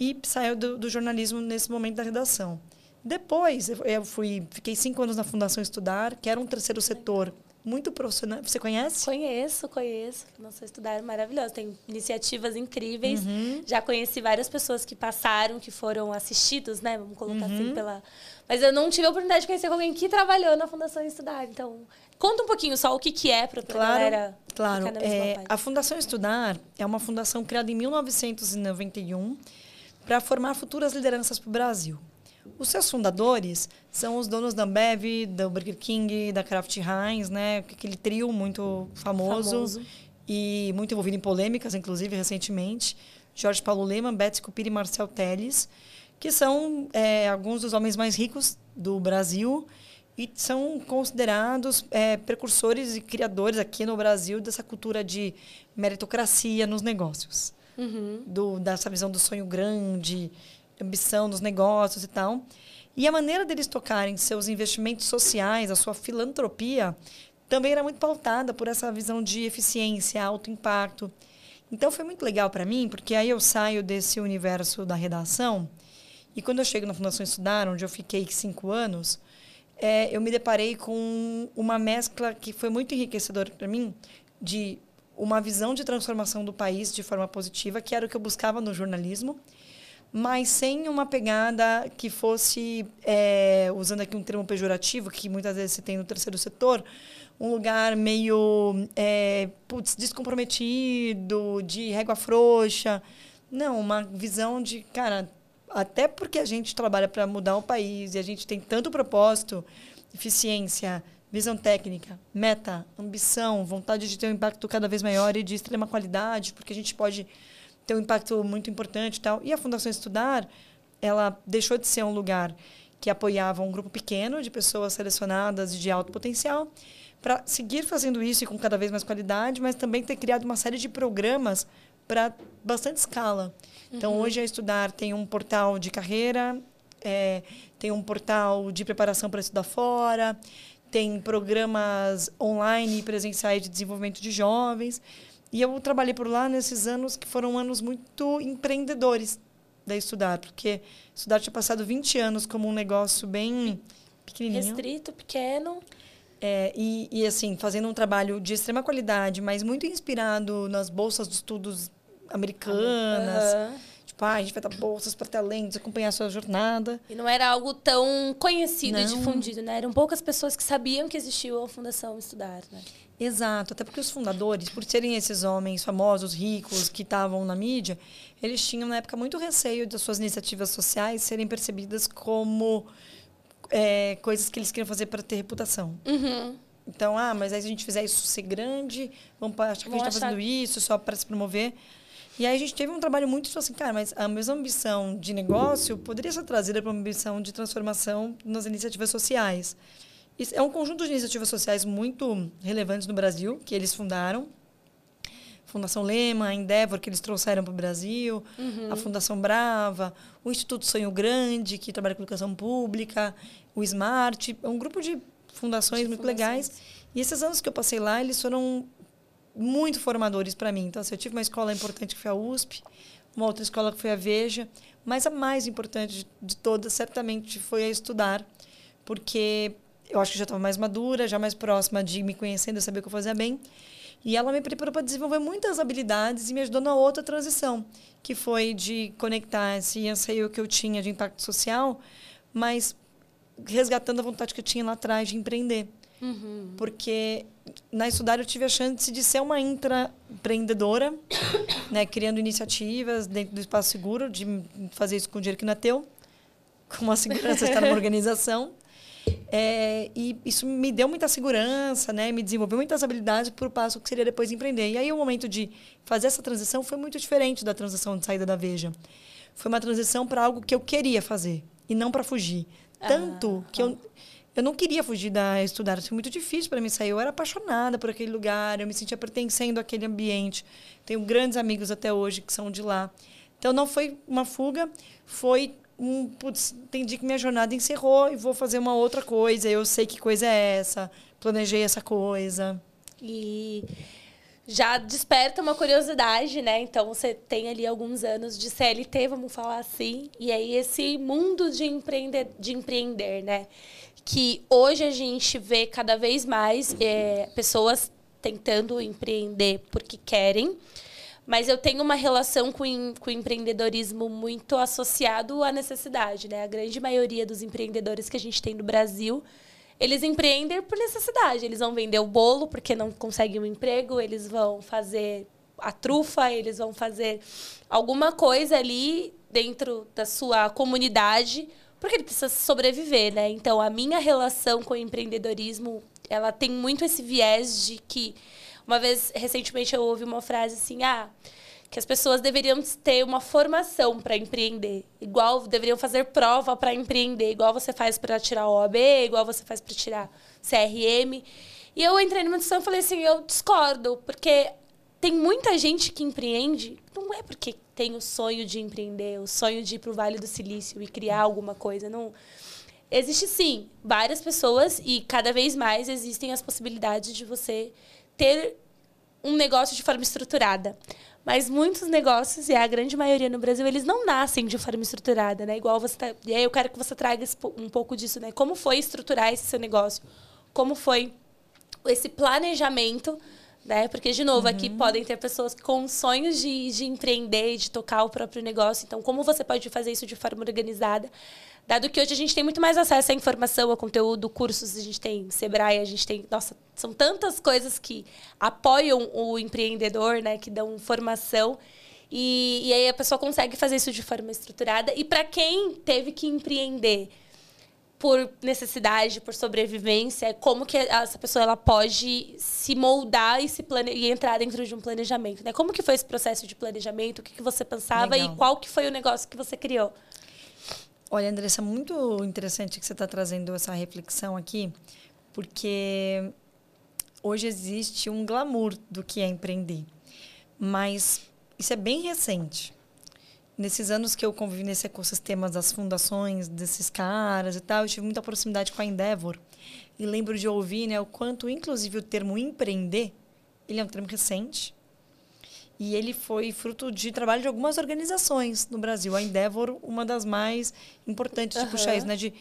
E saio do, do jornalismo nesse momento da redação. Depois, eu- fui, fiquei cinco anos na Fundação Estudar, que era um terceiro setor muito profissional. Você conhece? Conheço, conheço. Nossa, estudar é maravilhoso. Tem iniciativas incríveis. Uhum. Já conheci várias pessoas que passaram, que foram assistidos, né? Vamos colocar Uhum. assim pela. Mas eu não tive a oportunidade de conhecer alguém que trabalhou na Fundação Estudar. Então, conta um pouquinho só o que, que é para Claro, galera. claro. É, a Fundação Estudar é uma fundação criada em 1991 para formar futuras lideranças para o Brasil. Os seus fundadores são os donos da Ambev, do Burger King, da Kraft Heinz, né? Aquele trio muito famoso, Famoso. e muito envolvido em polêmicas, inclusive recentemente. Jorge Paulo Leman, Betsy Cupira e Marcel Teles, que são é, alguns dos homens mais ricos do Brasil e são considerados é, precursores e criadores aqui no Brasil dessa cultura de meritocracia nos negócios Uhum. do, dessa visão do sonho grande, ambição nos negócios e tal. E a maneira deles tocarem seus investimentos sociais, a sua filantropia, também era muito pautada por essa visão de eficiência, alto impacto. Então foi muito legal para mim, porque aí eu saio desse universo da redação e quando eu chego na Fundação Estudar, onde eu fiquei cinco anos, é, eu me deparei com uma mescla que foi muito enriquecedora para mim de uma visão de transformação do país de forma positiva, que era o que eu buscava no jornalismo, mas sem uma pegada que fosse, é, usando aqui um termo pejorativo, que muitas vezes se tem no terceiro setor, um lugar meio é, putz, descomprometido, de régua frouxa. Não, uma visão de, cara, até porque a gente trabalha para mudar o país e a gente tem tanto propósito, eficiência, visão técnica, meta, ambição, vontade de ter um impacto cada vez maior e de extrema qualidade, porque a gente pode ter um impacto muito importante e tal. E a Fundação Estudar, ela deixou de ser um lugar que apoiava um grupo pequeno de pessoas selecionadas de alto potencial para seguir fazendo isso e com cada vez mais qualidade, mas também ter criado uma série de programas para bastante escala. Então, hoje a Estudar tem um portal de carreira, é, tem um portal de preparação para estudar fora, tem programas online e presenciais de desenvolvimento de jovens. E eu trabalhei por lá nesses anos que foram anos muito empreendedores da Estudar, porque Estudar tinha passado 20 anos como um negócio bem pequenininho. Restrito, pequeno. É, e, e, assim, fazendo um trabalho de extrema qualidade, mas muito inspirado nas bolsas de estudos americanas. Aham. Tipo, ah, a gente vai dar bolsas para talentos, acompanhar a sua jornada. E não era algo tão conhecido e Não. difundido, né? Eram poucas pessoas que sabiam que existia a Fundação Estudar, né? Exato, até porque os fundadores, por serem esses homens famosos, ricos, que estavam na mídia, eles tinham, na época, muito receio das suas iniciativas sociais serem percebidas como é, coisas que eles queriam fazer para ter reputação. Uhum. Então, ah, mas aí se a gente fizer isso ser grande, vamos achar que a Vão gente está fazendo isso só para se promover. E aí a gente teve um trabalho muito tipo assim, cara, mas a mesma ambição de negócio poderia ser trazida para uma ambição de transformação nas iniciativas sociais. Isso é um conjunto de iniciativas sociais muito relevantes no Brasil, que eles fundaram. Fundação Lema, a Endeavor, que eles trouxeram para o Brasil, uhum. a Fundação Brava, o Instituto Sonho Grande, que trabalha com educação pública, o Smart, é um grupo de fundações de muito fundações. legais. E esses anos que eu passei lá, eles foram muito formadores para mim. Então, assim, eu tive uma escola importante que foi a USP, uma outra escola que foi a Veja, mas a mais importante de, todas, certamente, foi a estudar, porque eu acho que já estava mais madura, já mais próxima de me conhecendo, saber o que eu fazia bem. E ela me preparou para desenvolver muitas habilidades e me ajudou na outra transição, que foi de conectar esse anseio que eu tinha de impacto social, mas resgatando a vontade que eu tinha lá atrás de empreender. Uhum. Porque na estudar eu tive a chance de ser uma intraempreendedora, né, criando iniciativas dentro do espaço seguro, de fazer isso com o dinheiro que não é teu, com uma segurança estar numa organização. É, e isso me deu muita segurança, né? Me desenvolveu muitas habilidades para o passo que seria depois empreender. E aí o momento de fazer essa transição foi muito diferente da transição de saída da Veja. Foi uma transição para algo que eu queria fazer e não para fugir. Tanto ah, que eu eu não queria fugir da estudar, foi muito difícil para mim sair. Eu era apaixonada por aquele lugar, eu me sentia pertencendo àquele ambiente. Tenho grandes amigos até hoje que são de lá. Então não foi uma fuga, foi um, putz, entendi que minha jornada encerrou e vou fazer uma outra coisa. Eu sei que coisa é essa, planejei essa coisa. E já desperta uma curiosidade, né? Então você tem ali alguns anos de CLT, vamos falar assim, e aí esse mundo de empreender, de empreender, né? Que hoje a gente vê cada vez mais é, pessoas tentando empreender porque querem, mas eu tenho uma relação com, com o empreendedorismo muito associado à necessidade. Né? A grande maioria dos empreendedores que a gente tem no Brasil, eles empreendem por necessidade. Eles vão vender o bolo porque não conseguem um emprego, eles vão fazer a trufa, eles vão fazer alguma coisa ali dentro da sua comunidade porque ele precisa sobreviver, né? Então, a minha relação com o empreendedorismo, ela tem muito esse viés de que uma vez recentemente eu ouvi uma frase assim: "Ah, que as pessoas deveriam ter uma formação para empreender, igual deveriam fazer prova para empreender, igual você faz para tirar OAB, igual você faz para tirar CRM". E eu entrei numa discussão e falei assim: "Eu discordo, porque tem muita gente que empreende, não é porque tem o sonho de empreender, o sonho de ir para o Vale do Silício e criar alguma coisa. Não. Existe sim várias pessoas e cada vez mais existem as possibilidades de você ter um negócio de forma estruturada. Mas muitos negócios, e a grande maioria no Brasil, eles não nascem de forma estruturada, né? Igual você tá... E aí eu quero que você traga um pouco disso, né? Como foi estruturar esse seu negócio? Como foi esse planejamento né? Porque, de novo, uhum. aqui podem ter pessoas com sonhos de, de empreender, de tocar o próprio negócio. Então, como você pode fazer isso de forma organizada? Dado que hoje a gente tem muito mais acesso à informação, a conteúdo, cursos, a gente tem Sebrae, a gente tem. Nossa, são tantas coisas que apoiam o empreendedor, né? Que dão formação. E, e aí a pessoa consegue fazer isso de forma estruturada. E para quem teve que empreender por necessidade, por sobrevivência, como que essa pessoa ela pode se moldar e se plane... e entrar dentro de um planejamento, né? Como que foi esse processo de planejamento? O que, que você pensava Legal. e qual que foi o negócio que você criou? Olha, Andressa, muito interessante que você está trazendo essa reflexão aqui, porque hoje existe um glamour do que é empreender, mas isso é bem recente nesses anos que eu convivi nesse ecossistema das fundações desses caras e tal, eu tive muita proximidade com a Endeavor. E lembro de ouvir né, o quanto, inclusive, o termo empreender, ele é um termo recente. E ele foi fruto de trabalho de algumas organizações no Brasil. A Endeavor, uma das mais importantes de uhum. puxar isso, né? De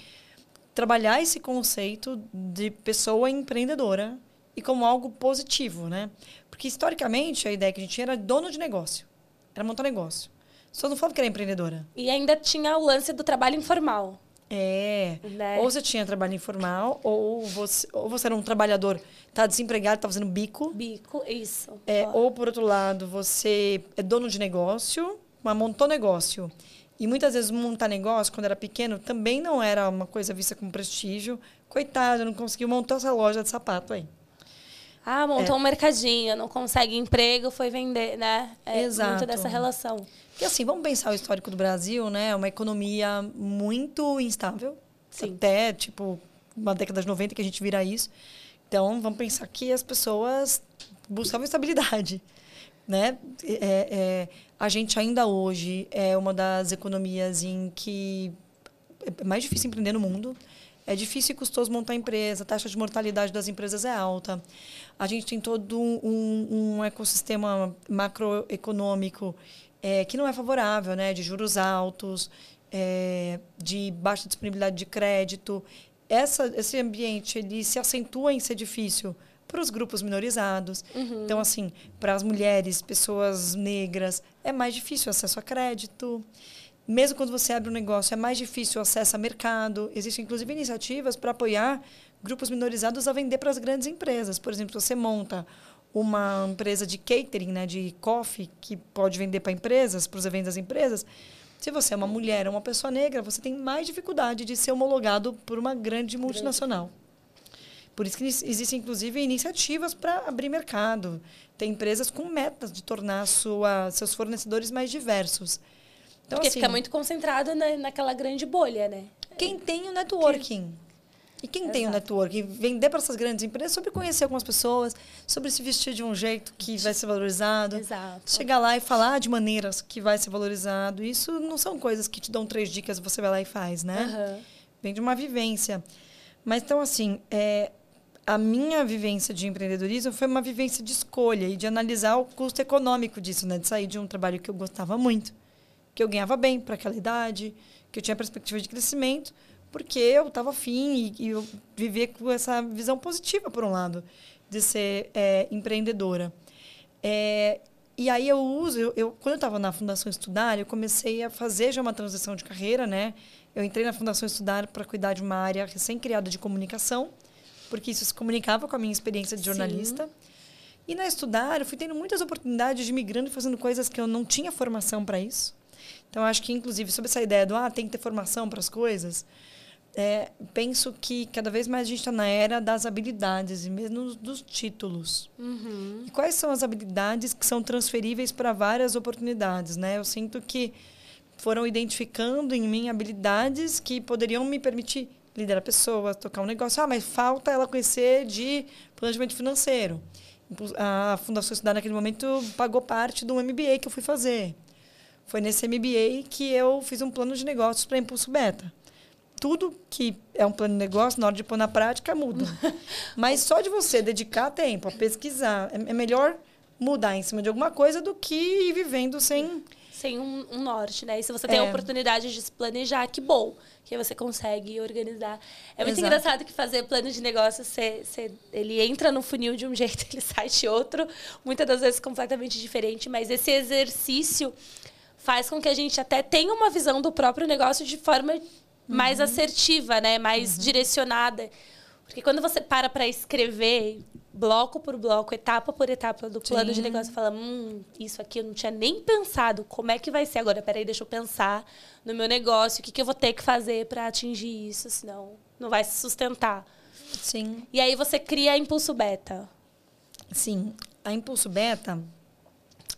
trabalhar esse conceito de pessoa empreendedora e como algo positivo, né? Porque, historicamente, a ideia que a gente tinha era dono de negócio. Era montar negócio. Só não falava que era empreendedora. E ainda tinha o lance do trabalho informal. É. Né? Ou você tinha trabalho informal, ou você, ou você era um trabalhador, tá desempregado, tá fazendo bico. Bico, isso. É, ou, por outro lado, você é dono de negócio, mas montou negócio. E muitas vezes montar negócio, quando era pequeno, também não era uma coisa vista com prestígio. Coitado, não conseguiu montar essa loja de sapato aí. Ah, montou é. um mercadinho, não consegue emprego, foi vender, né? É Exato. muito dessa relação. Porque assim, vamos pensar o histórico do Brasil, né? É uma economia muito instável. Sim. Até, tipo, uma década de 90 que a gente vira isso. Então, vamos pensar que as pessoas buscavam estabilidade. Né? É, é, a gente ainda hoje é uma das economias em que é mais difícil empreender no mundo. É difícil e custoso montar empresa, a taxa de mortalidade das empresas é alta. A gente tem todo um, um ecossistema macroeconômico é, que não é favorável, né? de juros altos, é, de baixa disponibilidade de crédito. Essa, esse ambiente ele se acentua em ser difícil para os grupos minorizados. Uhum. Então, assim, para as mulheres, pessoas negras, é mais difícil o acesso a crédito. Mesmo quando você abre um negócio, é mais difícil o acesso a mercado. Existem, inclusive, iniciativas para apoiar grupos minorizados a vender para as grandes empresas. Por exemplo, você monta uma empresa de catering, né, de coffee, que pode vender para empresas, para os eventos das empresas. Se você é uma mulher ou uma pessoa negra, você tem mais dificuldade de ser homologado por uma grande multinacional. Por isso que existem, inclusive, iniciativas para abrir mercado. Tem empresas com metas de tornar sua, seus fornecedores mais diversos. Então, Porque assim, fica muito concentrado na, naquela grande bolha, né? Quem tem o networking. E quem Exato. tem o networking? Vender para essas grandes empresas sobre conhecer algumas pessoas, sobre se vestir de um jeito que vai ser valorizado. Exato. Chegar lá e falar de maneiras que vai ser valorizado. Isso não são coisas que te dão três dicas e você vai lá e faz, né? Uhum. Vem de uma vivência. Mas então, assim, é, a minha vivência de empreendedorismo foi uma vivência de escolha e de analisar o custo econômico disso, né? De sair de um trabalho que eu gostava muito, que eu ganhava bem para aquela idade, que eu tinha perspectiva de crescimento, porque eu estava afim e, e eu vivia com essa visão positiva, por um lado, de ser é, empreendedora. É, e aí eu uso, eu, eu quando eu estava na Fundação Estudar, eu comecei a fazer já uma transição de carreira, né? Eu entrei na Fundação Estudar para cuidar de uma área recém-criada de comunicação, porque isso se comunicava com a minha experiência de jornalista. Sim. E na estudar, eu fui tendo muitas oportunidades de migrando e fazendo coisas que eu não tinha formação para isso. Então, acho que, inclusive, sobre essa ideia do ah, tem que ter formação para as coisas, é, penso que cada vez mais a gente está na era das habilidades e mesmo dos títulos. Uhum. E quais são as habilidades que são transferíveis para várias oportunidades? Né? Eu sinto que foram identificando em mim habilidades que poderiam me permitir liderar pessoas, tocar um negócio. Ah, mas falta ela conhecer de planejamento financeiro. A Fundação Estudar, naquele momento, pagou parte do MBA que eu fui fazer. Foi nesse MBA que eu fiz um plano de negócios para Impulso Beta. Tudo que é um plano de negócio, na hora de pôr na prática, muda. mas só de você dedicar tempo a pesquisar, é, é melhor mudar em cima de alguma coisa do que ir vivendo sem sem um, um, norte, né? E se você tem é. a oportunidade de se planejar, que bom que você consegue organizar. É muito Exato. engraçado que fazer plano de negócio, você, você, ele entra no funil de um jeito, ele sai de outro, muitas das vezes completamente diferente, mas esse exercício faz com que a gente até tenha uma visão do próprio negócio de forma uhum. mais assertiva, né? Mais uhum. direcionada. Porque quando você para para escrever bloco por bloco, etapa por etapa do plano Sim. de negócio, fala, hum, isso aqui eu não tinha nem pensado, como é que vai ser agora? Peraí, deixa eu pensar no meu negócio, o que, que eu vou ter que fazer para atingir isso, senão não vai se sustentar. Sim. E aí você cria a Impulso Beta. Sim, a Impulso Beta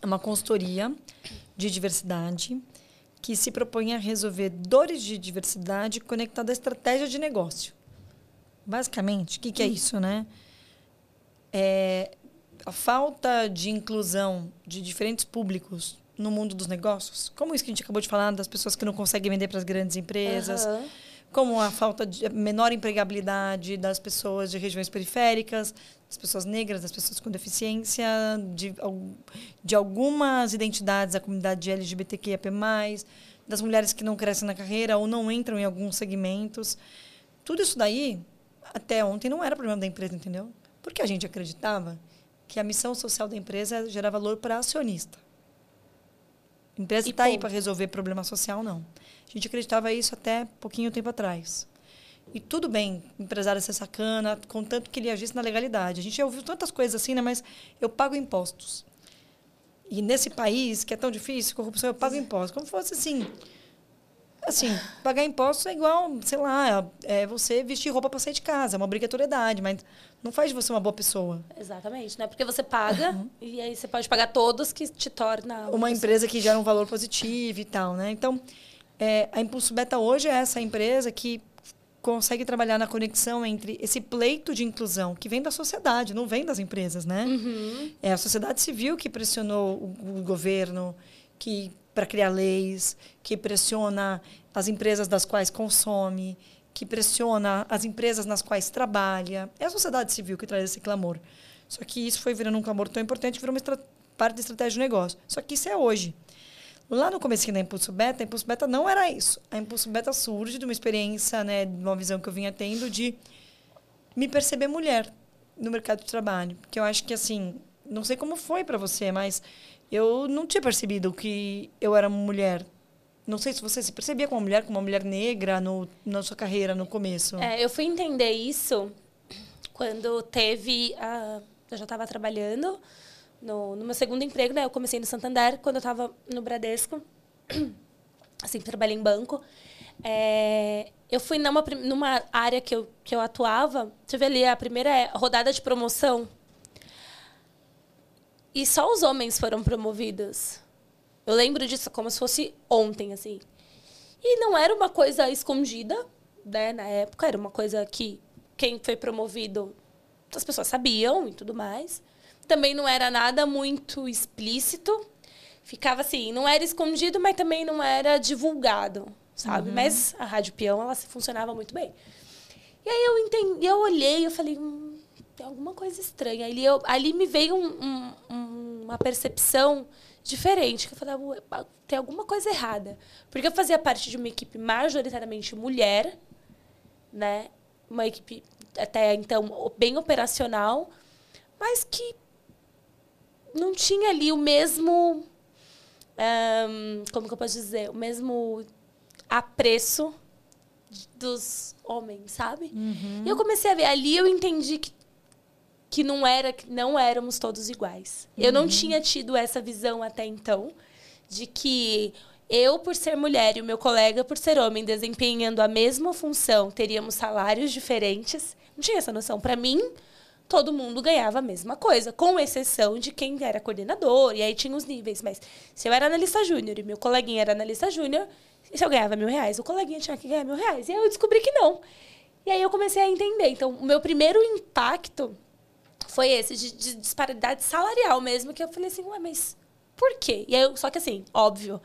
é uma consultoria de diversidade que se propõe a resolver dores de diversidade conectada à estratégia de negócio. Basicamente, o que, que é isso, né? É a falta de inclusão de diferentes públicos no mundo dos negócios, como isso que a gente acabou de falar das pessoas que não conseguem vender para as grandes empresas, uhum. Como a falta de menor empregabilidade das pessoas de regiões periféricas, das pessoas negras, das pessoas com deficiência, de, de algumas identidades da comunidade LGBTQIAP+, das mulheres que não crescem na carreira ou não entram em alguns segmentos. Tudo isso daí até ontem não era problema da empresa, entendeu? Porque a gente acreditava que a missão social da empresa é gerar valor para acionista. A empresa está aí para resolver problema social, não. A gente acreditava isso até pouquinho tempo atrás. E tudo bem, empresário ser sacana, contanto que ele agisse na legalidade. A gente já ouviu tantas coisas assim, né? Mas eu pago impostos. E nesse país, que é tão difícil, corrupção, eu pago impostos. Como fosse assim, Assim, pagar impostos é igual, sei lá, é você vestir roupa para sair de casa, é uma obrigatoriedade, mas não faz de você uma boa pessoa. Exatamente, né? Porque você paga uhum. e aí você pode pagar todos que te torna... Uma, uma empresa que gera um valor positivo e tal, né? Então, é, a Impulso Beta hoje é essa empresa que consegue trabalhar na conexão entre esse pleito de inclusão que vem da sociedade, não vem das empresas, né? Uhum. É a sociedade civil que pressionou o, o governo que para criar leis, que pressiona as empresas das quais consome, que pressiona as empresas nas quais trabalha. É a sociedade civil que traz esse clamor. Só que isso foi virando um clamor tão importante, virou uma parte da estratégia do negócio. Só que isso é hoje. Lá no começo da Impulso Beta, a Impulso Beta não era isso. A Impulso Beta surge de uma experiência, né, de uma visão que eu vinha tendo de me perceber mulher no mercado de trabalho. Porque eu acho que, assim, não sei como foi para você, mas eu não tinha percebido que eu era mulher. Não sei se você se percebia como mulher, como uma mulher negra no, na sua carreira no começo. É, eu fui entender isso quando teve. A... Eu já estava trabalhando no, no meu segundo emprego, né? Eu comecei no Santander, quando eu estava no Bradesco. Assim, trabalhei em banco. É, eu fui numa, numa área que eu, que eu atuava. Ver ali, a primeira rodada de promoção. E só os homens foram promovidos. Eu lembro disso como se fosse ontem, assim. E não era uma coisa escondida, né? Na época, era uma coisa que quem foi promovido, as pessoas sabiam e tudo mais também não era nada muito explícito. Ficava assim, não era escondido, mas também não era divulgado, sabe? Uhum. Mas a Rádio Peão, ela funcionava muito bem. E aí eu entendi, eu olhei, eu falei, hum, tem alguma coisa estranha. Ali, eu, ali me veio um, um, uma percepção diferente, que eu falei, tem alguma coisa errada. Porque eu fazia parte de uma equipe majoritariamente mulher, né? Uma equipe até então bem operacional, mas que não tinha ali o mesmo. Um, como que eu posso dizer? O mesmo apreço dos homens, sabe? Uhum. E eu comecei a ver. Ali eu entendi que, que não era que não éramos todos iguais. Uhum. Eu não uhum. tinha tido essa visão até então de que eu, por ser mulher, e o meu colega, por ser homem, desempenhando a mesma função, teríamos salários diferentes. Não tinha essa noção. Para mim, todo mundo ganhava a mesma coisa, com exceção de quem era coordenador, e aí tinha os níveis. Mas se eu era analista júnior e meu coleguinha era analista júnior, se eu ganhava mil reais, o coleguinha tinha que ganhar mil reais. E aí eu descobri que não. E aí eu comecei a entender. Então, o meu primeiro impacto foi esse, de, de disparidade salarial mesmo, que eu falei assim, ué, mas por quê? E aí, eu, só que assim, óbvio,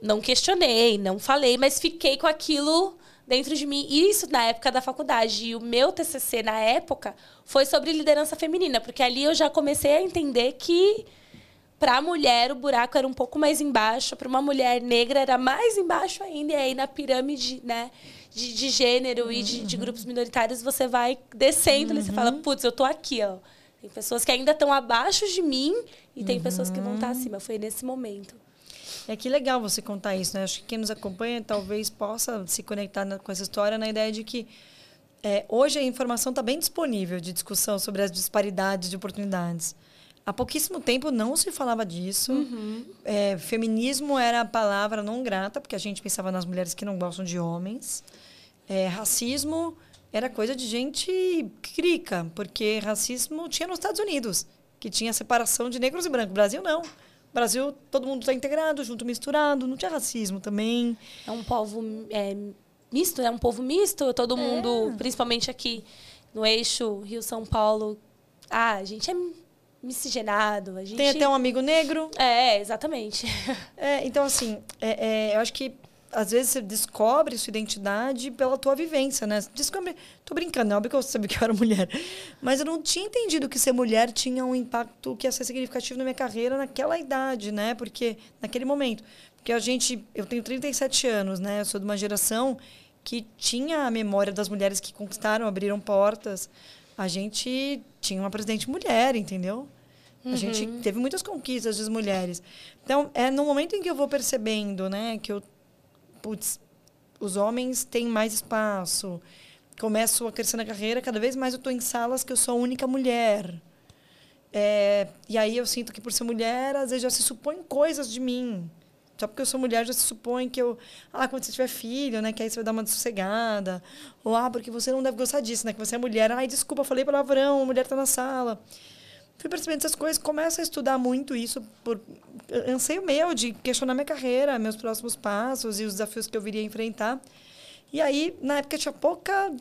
não questionei, não falei, mas fiquei com aquilo dentro de mim. Isso na época da faculdade. E o meu TCC na época foi sobre liderança feminina, porque ali eu já comecei a entender que para a mulher o buraco era um pouco mais embaixo, para uma mulher negra era mais embaixo ainda. E aí na pirâmide, né, de, de gênero uhum. e de, de, uhum. grupos minoritários você vai descendo, uhum. e você fala, uhum. putz, eu tô aqui, ó. Tem pessoas que ainda estão abaixo de mim e tem pessoas que vão estar acima. Foi nesse momento. É que legal você contar isso, né? Acho que quem nos acompanha talvez possa se conectar na, com essa história na ideia de que é, hoje a informação está bem disponível de discussão sobre as disparidades de oportunidades. Há pouquíssimo tempo não se falava disso. Uhum. É, feminismo era a palavra não grata, porque a gente pensava nas mulheres que não gostam de homens. É, racismo era coisa de gente crica, porque racismo tinha nos Estados Unidos, que tinha separação de negros e brancos. Brasil não. Brasil, todo mundo está integrado, junto, misturado, não tinha racismo também. É um povo é, misto, é um povo misto, todo é. mundo, principalmente aqui no eixo Rio-São Paulo. Ah, a gente é miscigenado. A gente... Tem até um amigo negro. É, exatamente. É, então, assim, é, é, eu acho que às vezes você descobre sua identidade pela tua vivência, né? Descobre. Tô brincando, é óbvio que eu sabia que eu era mulher. Mas eu não tinha entendido que ser mulher tinha um impacto que ia ser significativo na minha carreira naquela idade, né? Porque, naquele momento. Porque a gente. Eu tenho 37 anos, né? Eu sou de uma geração que tinha a memória das mulheres que conquistaram, abriram portas. A gente tinha uma presidente mulher, entendeu? A uhum. gente teve muitas conquistas das mulheres. Então, é no momento em que eu vou percebendo, né, que eu putz, os homens têm mais espaço. Começo a crescer na carreira, cada vez mais eu estou em salas que eu sou a única mulher. É, e aí eu sinto que por ser mulher, às vezes já se supõe coisas de mim. Só porque eu sou mulher já se supõe que eu. Ah, quando você tiver filho, né? Que aí você vai dar uma sossegada. Ou, ah, porque você não deve gostar disso, né? Que você é mulher. Ai, desculpa, falei palavrão, a mulher tá na sala. Fui percebendo essas coisas, começo a estudar muito isso por anseio meu de questionar minha carreira, meus próximos passos e os desafios que eu viria a enfrentar. E aí, na época, tinha pouca,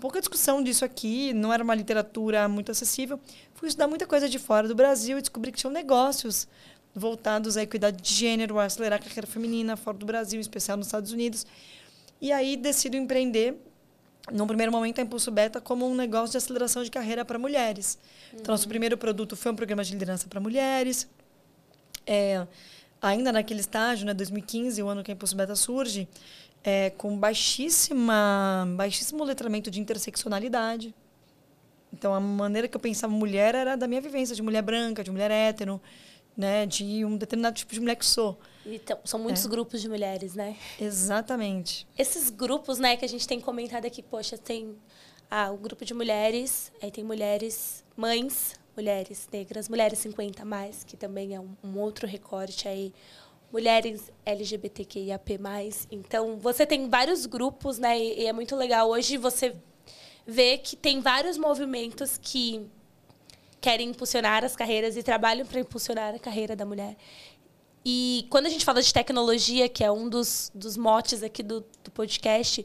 pouca discussão disso aqui, não era uma literatura muito acessível. Fui estudar muita coisa de fora do Brasil e descobri que tinham negócios voltados à equidade de gênero, a acelerar a carreira feminina fora do Brasil, em especial nos Estados Unidos. E aí decido empreender, num primeiro momento, a Impulso Beta como um negócio de aceleração de carreira para mulheres. Uhum. Então, nosso primeiro produto foi um programa de liderança para mulheres. É, ainda naquele estágio, né, 2015, o ano que a Impulso Beta surge, é, com baixíssima, baixíssimo letramento de interseccionalidade. Então, a maneira que eu pensava mulher era da minha vivência de mulher branca, de mulher hétero, né, de um determinado tipo de mulher que sou. Então, são muitos é. grupos de mulheres, né? Exatamente. Esses grupos, né, que a gente tem comentado aqui, poxa, tem ah, o grupo de mulheres, aí tem mulheres mães, mulheres negras, mulheres 50 mais, que também é um, um outro recorte aí, mulheres LGBTQIAP+. Então, você tem vários grupos, né, e, e é muito legal hoje você ver que tem vários movimentos que querem impulsionar as carreiras e trabalham para impulsionar a carreira da mulher. E quando a gente fala de tecnologia, que é um dos, dos motes aqui do, do podcast,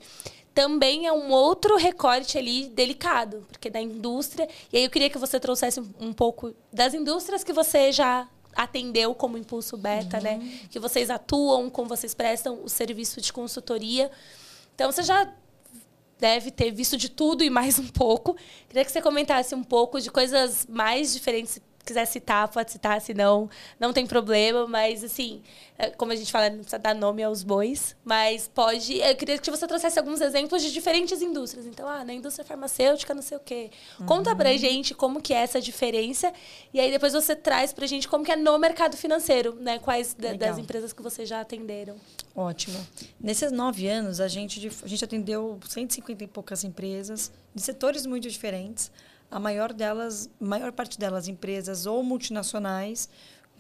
também é um outro recorte ali delicado, porque da indústria. E aí eu queria que você trouxesse um, um pouco das indústrias que você já atendeu como Impulso Beta, né? uhum. né? Que vocês atuam, como vocês prestam o serviço de consultoria. Então, você já deve ter visto de tudo e mais um pouco. Queria que você comentasse um pouco de coisas mais diferentes quiser citar, pode citar, se não, não tem problema. Mas, assim, é, como a gente fala, não precisa dar nome aos bois, mas pode. Eu queria que você trouxesse alguns exemplos de diferentes indústrias. Então, ah, na indústria farmacêutica, não sei o quê. Uhum. Conta pra gente como que é essa diferença. E aí depois você traz pra gente como que é no mercado financeiro, né? Quais da, das empresas que vocês já atenderam. Ótimo. Nesses nove anos, a gente, a gente atendeu 150 e poucas empresas de setores muito diferentes a maior delas, maior parte delas empresas ou multinacionais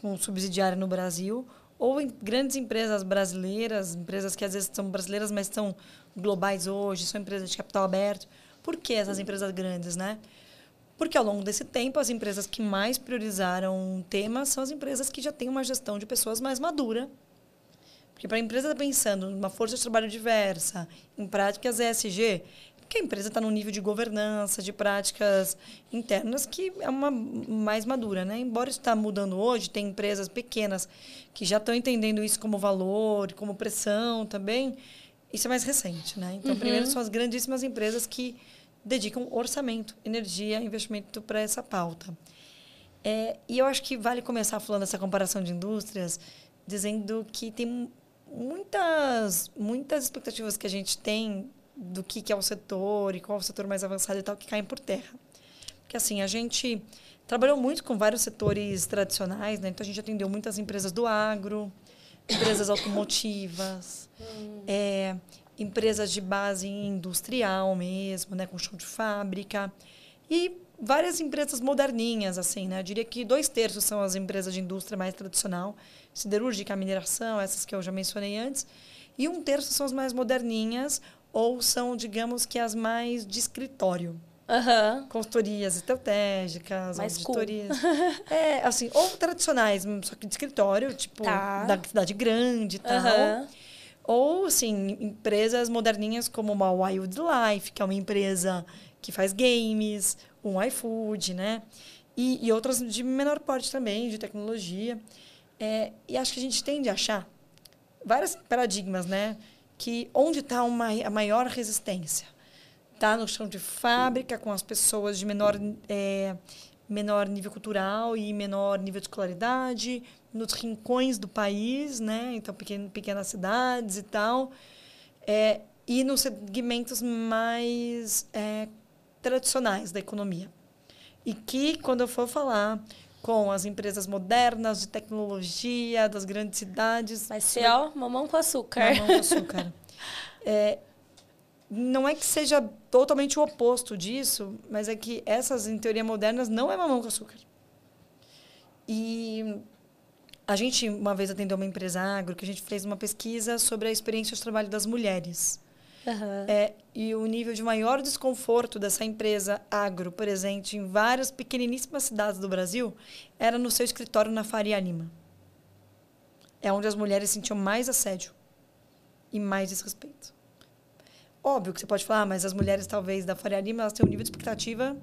com subsidiária no Brasil ou em grandes empresas brasileiras, empresas que às vezes são brasileiras, mas são globais hoje, são empresas de capital aberto. Por que essas empresas grandes, né? Porque ao longo desse tempo, as empresas que mais priorizaram um tema são as empresas que já têm uma gestão de pessoas mais madura. Porque para a empresa pensando numa força de trabalho diversa, em práticas ESG, que a empresa está num nível de governança, de práticas internas que é uma mais madura, né? Embora isso está mudando hoje, tem empresas pequenas que já estão entendendo isso como valor, como pressão também. Isso é mais recente, né? Então, uhum. primeiro são as grandíssimas empresas que dedicam orçamento, energia, investimento para essa pauta. É, e eu acho que vale começar falando dessa comparação de indústrias, dizendo que tem muitas muitas expectativas que a gente tem do que, que é o setor e qual é o setor mais avançado e tal, que caem por terra. Porque, assim, a gente trabalhou muito com vários setores tradicionais, né? Então, a gente atendeu muitas empresas do agro, empresas automotivas, hum. é, empresas de base industrial mesmo, né? Com chão de fábrica. E várias empresas moderninhas, assim, né? Eu diria que dois terços são as empresas de indústria mais tradicional, siderúrgica, mineração, essas que eu já mencionei antes, e um terço são as mais moderninhas, ou são, digamos que, as mais de escritório. Uhum. Consultorias estratégicas, mais auditorias. Cool. é, assim, ou tradicionais, só que de escritório, tipo, tá. da cidade grande e tal. Uhum. Ou, assim, empresas moderninhas como uma Wild Life, que é uma empresa que faz games, um iFood, né? E, e outras de menor porte também, de tecnologia. É, e acho que a gente tende a achar vários paradigmas, né? Que onde está a maior resistência? Está no chão de fábrica, com as pessoas de menor, é, menor nível cultural e menor nível de escolaridade, nos rincões do país, né? então pequeno, pequenas cidades e tal, é, e nos segmentos mais é, tradicionais da economia. E que, quando eu for falar com as empresas modernas de tecnologia das grandes cidades. Vai ser, ó, mamão com açúcar. Mamão com açúcar. é, não é que seja totalmente o oposto disso, mas é que essas, em teoria modernas, não é mamão com açúcar. E A gente, uma vez, atendeu uma empresa agro que a gente fez uma pesquisa sobre a experiência de trabalho das mulheres. Aham. É, e o nível de maior desconforto dessa empresa agro, presente em várias pequeniníssimas cidades do Brasil, era no seu escritório na Faria Lima. É onde as mulheres sentiam mais assédio e mais desrespeito. Óbvio que você pode falar, ah, mas as mulheres, talvez, da Faria Lima, elas têm um nível de expectativa,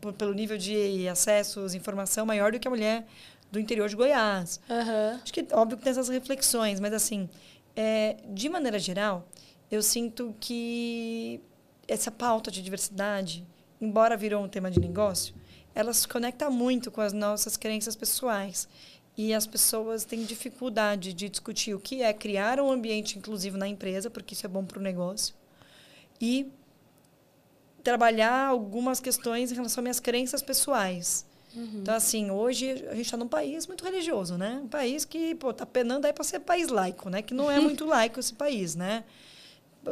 por- pelo nível de acessos, informação, maior do que a mulher do interior de Goiás. Aham. Acho que óbvio que tem essas reflexões, mas assim, é, de maneira geral, eu sinto que essa pauta de diversidade, embora virou um tema de negócio, ela se conecta muito com as nossas crenças pessoais. E as pessoas têm dificuldade de discutir o que é criar um ambiente inclusivo na empresa, porque isso é bom para o negócio, e trabalhar algumas questões em relação às minhas crenças pessoais. Então, assim, hoje a gente está num país muito religioso, né? Um país que, pô, tá penando aí para ser país laico, né? Que não é muito laico esse país, né?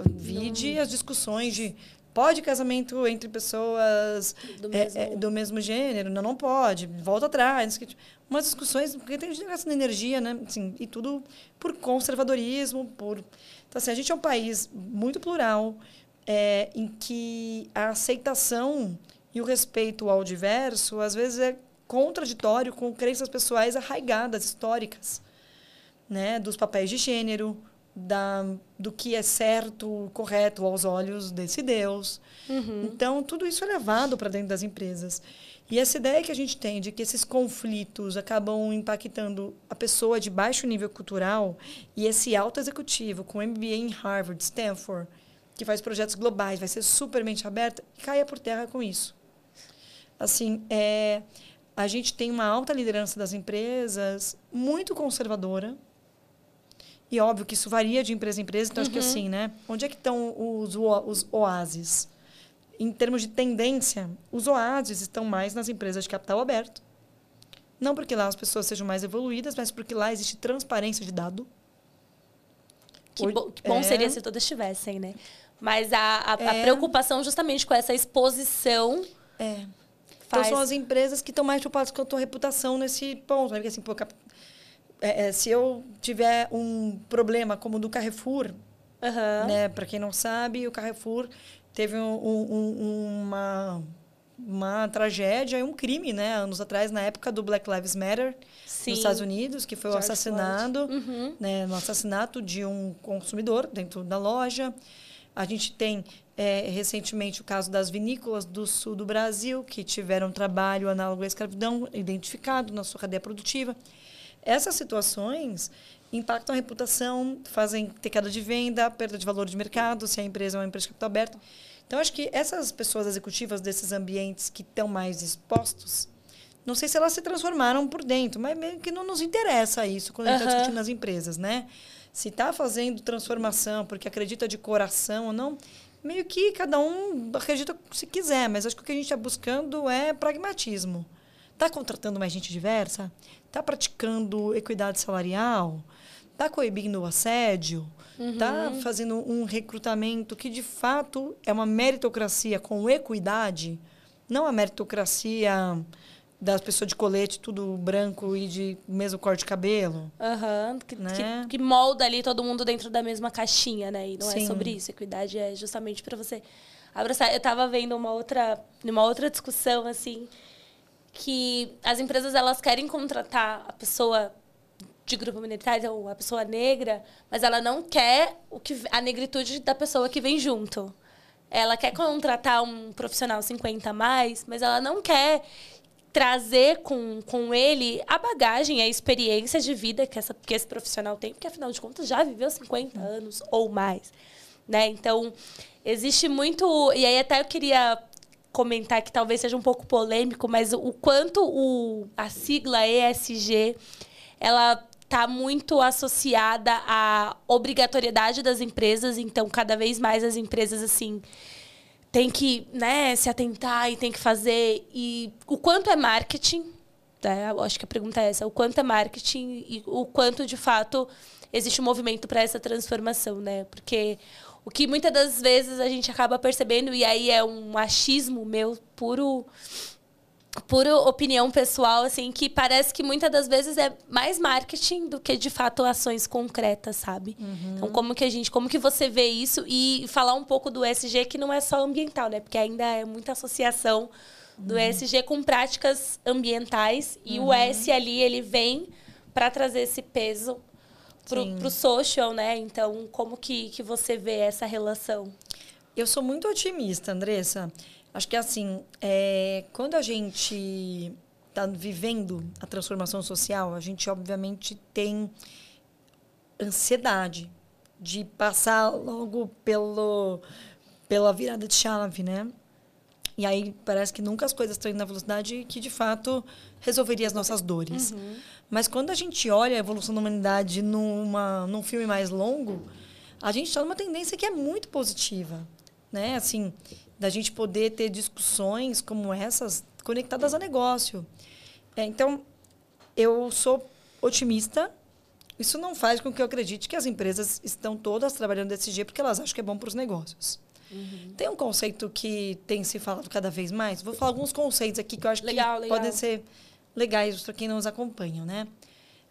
Vide as discussões de pode casamento entre pessoas Do é, mesmo- é, do mesmo gênero? Não, não pode. Volta atrás. que- Umas discussões, porque tem geração de energia, né? Assim, e tudo por conservadorismo, por... Então, assim, a gente é um país muito plural, é, em que a aceitação e o respeito ao diverso, às vezes, é contraditório com crenças pessoais arraigadas, históricas, né? Dos papéis de gênero, da, do que é certo, correto aos olhos desse Deus. Então, tudo isso é levado para dentro das empresas. E essa ideia que a gente tem de que esses conflitos acabam impactando a pessoa de baixo nível cultural e esse alto executivo com MBA em Harvard, Stanford, que faz projetos globais, vai ser super mente aberta, caia por terra com isso. Assim, é, a gente tem uma alta liderança das empresas muito conservadora, e óbvio que isso varia de empresa em empresa, então acho que assim, né? Onde é que estão os, os oásis? Em termos de tendência, os oásis estão mais nas empresas de capital aberto. Não porque lá as pessoas sejam mais evoluídas, mas porque lá existe transparência de dado. Que, bo- que bom é. seria se todas tivessem, né? Mas a, a, a É. preocupação justamente com essa exposição É. Então são as empresas que estão mais preocupadas com a tua reputação nesse ponto. Né? Porque, assim, pô, cap- é, é, se eu tiver um problema como o do Carrefour, Aham. né? Para quem não sabe, o Carrefour teve um- um- um- uma uma tragédia e um crime, né? Anos atrás, na época do Black Lives Matter, Sim. nos Estados Unidos, que foi o assassinado. Uhum. né? No assassinato de um consumidor dentro da loja. A gente tem é, recentemente o caso das vinícolas do sul do Brasil, que tiveram trabalho análogo à escravidão identificado na sua cadeia produtiva. Essas situações impactam a reputação, fazem ter queda de venda, perda de valor de mercado, se a empresa é uma empresa de capital aberto. Então, acho que essas pessoas executivas desses ambientes que estão mais expostos, não sei se elas se transformaram por dentro, mas meio que não nos interessa isso quando a gente está discutindo nas empresas, né? Se está fazendo transformação porque acredita de coração ou não, meio que cada um acredita se quiser, mas acho que o que a gente está buscando é pragmatismo. Está contratando mais gente diversa? Está praticando equidade salarial? Está coibindo o assédio? Está fazendo um recrutamento que, de fato, é uma meritocracia com equidade? Não a meritocracia das pessoas de colete, tudo branco e de mesmo corte de cabelo. Aham, que, Né? que, que molda ali todo mundo dentro da mesma caixinha, né? E não é Sim. sobre isso. Equidade é justamente para você abraçar. Eu tava vendo uma outra, uma outra discussão, assim, que as empresas elas querem contratar a pessoa de grupo minoritário ou a pessoa negra, mas ela não quer o que a negritude da pessoa que vem junto. Ela quer contratar um profissional 50 a mais, mas ela não quer trazer com, com ele a bagagem, a experiência de vida que, essa, que esse profissional tem, porque afinal de contas já viveu 50 anos ou mais. Né? Então, existe muito. E aí, até eu queria comentar que talvez seja um pouco polêmico, mas o quanto o, a sigla ESG ela está muito associada à obrigatoriedade das empresas, então cada vez mais as empresas assim tem que né, se atentar e tem que fazer e o quanto é marketing, né? Eu acho que a pergunta é essa, o quanto é marketing e o quanto de fato existe um movimento para essa transformação, né? Porque o que muitas das vezes a gente acaba percebendo e aí é um achismo meu puro por opinião pessoal, assim, que parece que muitas das vezes é mais marketing do que de fato ações concretas, sabe? Uhum. Então, como que a gente, como que você vê isso e falar um pouco do SG que não é só ambiental, né? Porque ainda é muita associação do uhum. SG com práticas ambientais e uhum. o S ali ele vem para trazer esse peso pro, pro social, né? Então, como que, que você vê essa relação? Eu sou muito otimista, Andressa. Acho que assim, é, quando a gente está vivendo a transformação social, a gente obviamente tem ansiedade de passar logo pelo pela virada de chave, né? E aí parece que nunca as coisas estão indo na velocidade que de fato resolveria as nossas dores. Uhum. Mas quando a gente olha a evolução da humanidade numa, num filme mais longo, a gente está numa tendência que é muito positiva, né? Assim, da gente poder ter discussões como essas conectadas a negócio. É, então, eu sou otimista. Isso não faz com que eu acredite que as empresas estão todas trabalhando desse jeito porque elas acham que é bom para os negócios. Uhum. Tem um conceito que tem se falado cada vez mais. Vou falar alguns conceitos aqui que eu acho legal, que legal. podem ser legais para quem não nos acompanha, né?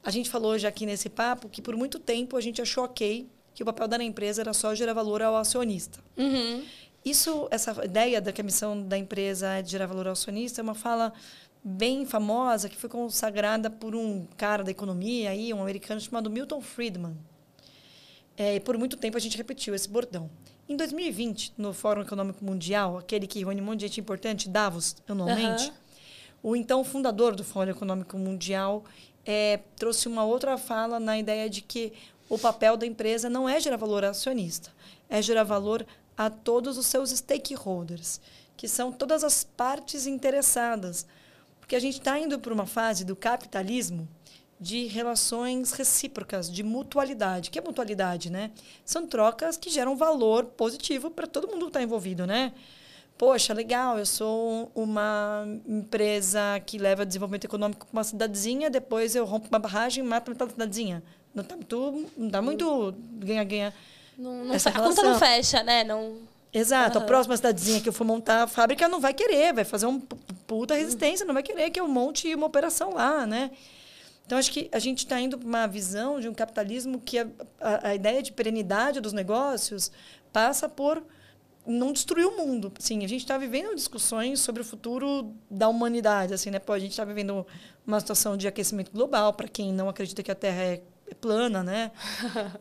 A gente falou já aqui nesse papo que por muito tempo a gente achou ok que o papel da empresa era só gerar valor ao acionista. Uhum. Isso, essa ideia da que a missão da empresa é de gerar valor ao acionista é uma fala bem famosa que foi consagrada por um cara da economia aí, um americano chamado Milton Friedman. É, e por muito tempo a gente repetiu esse bordão. Em 2020, no Fórum Econômico Mundial, aquele que reúne um monte de gente importante, Davos, anualmente, uhum. O então fundador do Fórum Econômico Mundial é, trouxe uma outra fala na ideia de que o papel da empresa não é gerar valor acionista, é gerar valor a todos os seus stakeholders, que são todas as partes interessadas. Porque a gente está indo para uma fase do capitalismo de relações recíprocas, de mutualidade. O que é mutualidade, né? São trocas que geram valor positivo para todo mundo que está envolvido, né? Poxa, legal, eu sou uma empresa que leva desenvolvimento econômico para uma cidadezinha, depois eu rompo uma barragem e mato metade da cidadezinha. Não está muito, não tá muito ganha-ganha. Não, não a conta não fecha, né? Não... Exato. Uhum. A próxima cidadezinha que eu for montar a fábrica não vai querer, vai fazer um puta resistência, uhum. não vai querer que eu monte uma operação lá, né? Então, acho que a gente está indo para uma visão de um capitalismo que a, a, a, ideia de perenidade dos negócios passa por não destruir o mundo. Sim, a gente está vivendo discussões sobre o futuro da humanidade. Assim, né? Pô, a gente está vivendo uma situação de aquecimento global, para quem não acredita que a Terra é é plana, né?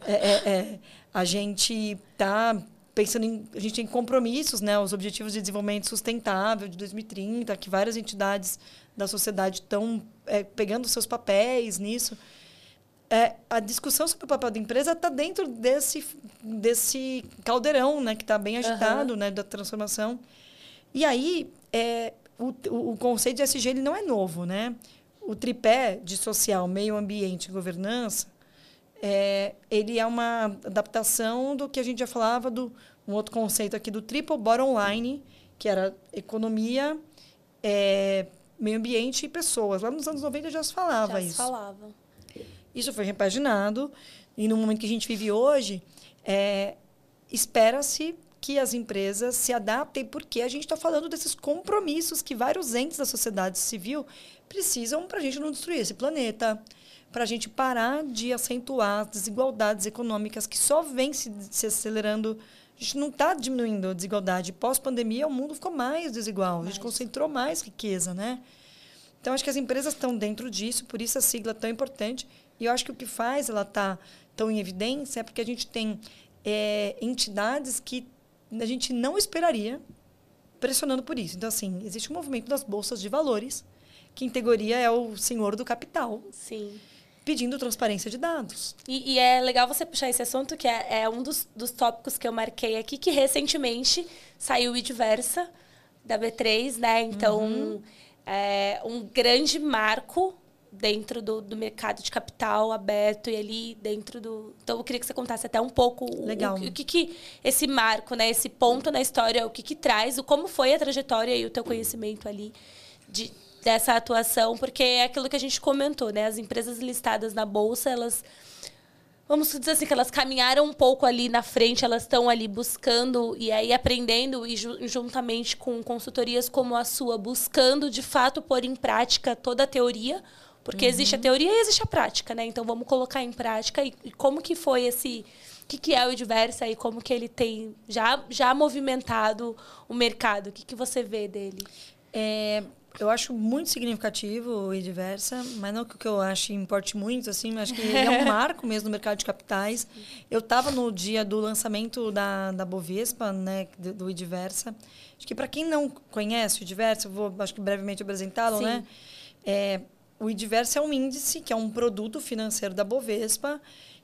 é, é, é, a gente está pensando em a gente tem compromissos, né? Os objetivos de desenvolvimento sustentável de 2030, que várias entidades da sociedade estão é, pegando seus papéis nisso. É, a discussão sobre o papel da empresa está dentro desse desse caldeirão, né? Que está bem agitado, uhum. né? Da transformação. E aí é, o, o conceito de SG ele não é novo, né? O tripé de social, meio ambiente e governança é, ele é uma adaptação do que a gente já falava do um outro conceito aqui do triple bottom line, que era economia, é, meio ambiente e pessoas. Lá nos anos 90 já se falava já isso. Já se falava. Isso foi repaginado e no momento que a gente vive hoje, é, espera-se que as empresas se adaptem, porque a gente está falando desses compromissos que vários entes da sociedade civil precisam para a gente não destruir esse planeta, para a gente parar de acentuar as desigualdades econômicas que só vêm se, se acelerando. A gente não está diminuindo a desigualdade. Pós-pandemia, o mundo ficou mais desigual. A gente concentrou mais riqueza, né? Então, acho que as empresas estão dentro disso, por isso a sigla é tão importante. E eu acho que o que faz ela estar tá tão em evidência é porque a gente tem é, entidades que a gente não esperaria pressionando por isso. Então, assim, existe um movimento das bolsas de valores, que em teoria é o senhor do capital. Sim pedindo transparência de dados. E, e, é legal você puxar esse assunto, que é, é, um dos, dos tópicos que eu marquei aqui, que recentemente saiu o Idversa da B3, né? Então, uhum. é um grande marco dentro do, do mercado de capital aberto e ali dentro do... Então, eu queria que você contasse até um pouco Legal. O, o, que, que esse marco, né? Esse ponto na história, o que, que traz, o como foi a trajetória e o teu conhecimento ali de dessa atuação, porque é aquilo que a gente comentou, né? As empresas listadas na bolsa, elas vamos dizer assim, que elas caminharam um pouco ali na frente, elas estão ali buscando e aí aprendendo e ju juntamente com consultorias como a sua, buscando de fato pôr em prática toda a teoria, porque uhum. existe a teoria e existe a prática, né? Então vamos colocar em prática e, e como que foi esse o que, que é o Diversa e como que ele tem já, já movimentado o mercado? O que, que você vê dele? É, eu acho muito significativo e diversa, mas não que eu acho importe muito, assim, mas acho que é um marco mesmo no mercado de capitais. Eu estava no dia do lançamento da, da Bovespa, né, do, Idiversa. Acho que para quem não conhece o Idiversa, eu vou, acho que brevemente apresentá-lo, né? É, o Idiversa é um índice, que é um produto financeiro da Bovespa,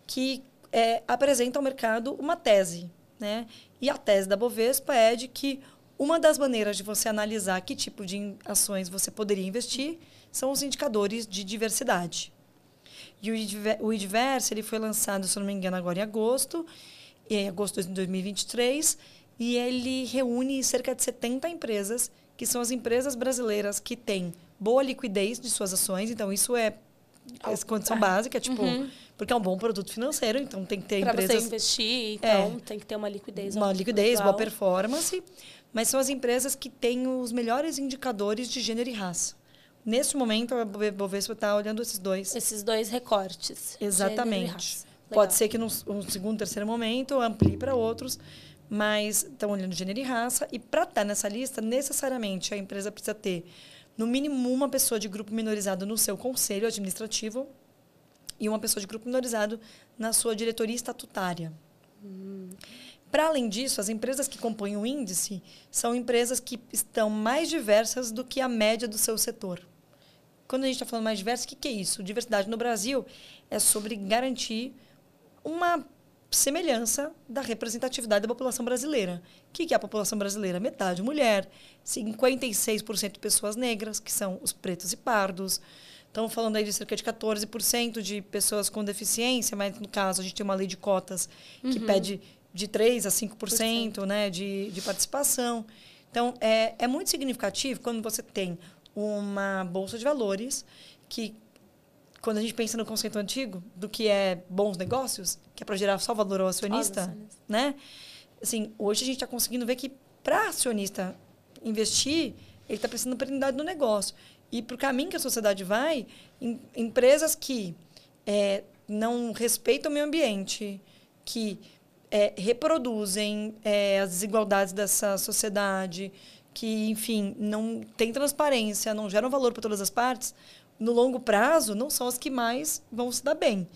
que é, apresenta ao mercado uma tese, né? E a tese da Bovespa é de que uma das maneiras de você analisar que tipo de ações você poderia investir são os indicadores de diversidade. E o Idverse ele foi lançado, se não me engano, agora em agosto, em agosto de 2023, e ele reúne cerca de 70 empresas, que são as empresas brasileiras que têm boa liquidez de suas ações, então isso é essa condição básica, tipo, uhum. porque é um bom produto financeiro, então tem que ter pra empresas... Para você investir, então é, tem que ter uma liquidez. Uma liquidez, boa performance mas são as empresas que têm os melhores indicadores de gênero e raça. Neste momento, a Bovespa está olhando esses dois. Esses dois recortes. Exatamente. Pode ser que no, no segundo, terceiro momento amplie para outros, mas estão olhando gênero e raça. E para estar tá nessa lista, necessariamente a empresa precisa ter, no mínimo, uma pessoa de grupo minorizado no seu conselho administrativo e uma pessoa de grupo minorizado na sua diretoria estatutária. Hum. Para além disso, as empresas que compõem o índice são empresas que estão mais diversas do que a média do seu setor. Quando a gente está falando mais diverso, o que, que é isso? Diversidade no Brasil é sobre garantir uma semelhança da representatividade da população brasileira. O que, que é a população brasileira? Metade mulher, 56% de pessoas negras, que são os pretos e pardos. Estamos falando aí de cerca de 14% de pessoas com deficiência, mas no caso a gente tem uma lei de cotas que uhum. pede de 3% a 5% né, de, de participação. Então, é, é muito significativo quando você tem uma bolsa de valores que, quando a gente pensa no conceito antigo do que é bons negócios, que é para gerar só valor ao acionista, né? Assim, hoje a gente está conseguindo ver que para acionista investir, ele está precisando de perenidade no negócio. E para o caminho que a sociedade vai, em, empresas que é, não respeitam o meio ambiente, que é, reproduzem é, as desigualdades dessa sociedade, que, enfim, não tem transparência, não geram valor para todas as partes, no longo prazo, não são as que mais vão se dar bem.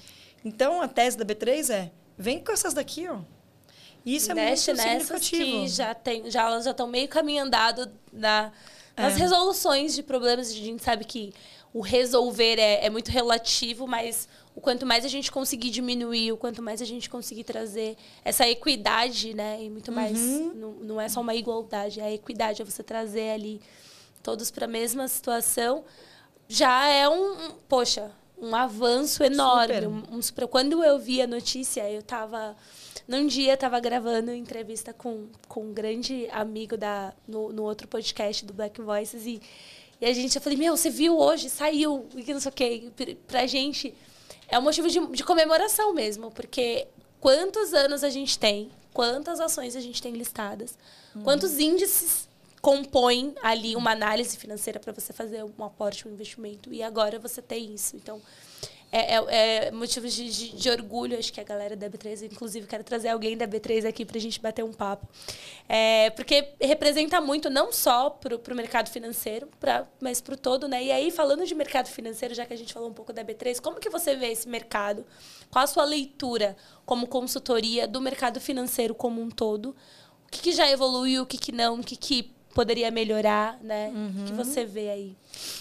Então, a tese da B3 é, vem com essas daqui, ó. Isso é muito nessas que já, tem, já elas já estão meio caminho andado na, nas é. resoluções de problemas. A gente sabe que o resolver é, é muito relativo, mas o quanto mais a gente conseguir diminuir, o quanto mais a gente conseguir trazer essa equidade, né? E muito mais. Uhum. Não, não é só uma igualdade, é a equidade, é você trazer ali todos para a mesma situação. Já é um, um poxa, um avanço enorme. Um, um, quando eu vi a notícia, eu estava num dia estava gravando entrevista com, com um grande amigo da no, no outro podcast do Black Voices e, e a gente eu falei meu você viu hoje saiu e que não sei o que pra gente é um motivo de, de comemoração mesmo, porque quantos anos a gente tem, quantas ações a gente tem listadas, uhum. quantos índices compõem ali uma análise financeira para você fazer um aporte, um investimento. E agora você tem isso. Então, é, é, é motivo de, de, de, orgulho, acho que a galera da B3, inclusive quero trazer alguém da B3 aqui para a gente bater um papo. É, porque representa muito, não só para o mercado financeiro, pra, mas para o todo, né? E aí, falando de mercado financeiro, já que a gente falou um pouco da B3, como que você vê esse mercado? Qual a sua leitura como consultoria do mercado financeiro como um todo? O que, que já evoluiu, o que, que não, o que, que poderia melhorar, né? Uhum. O que uhum. você vê aí?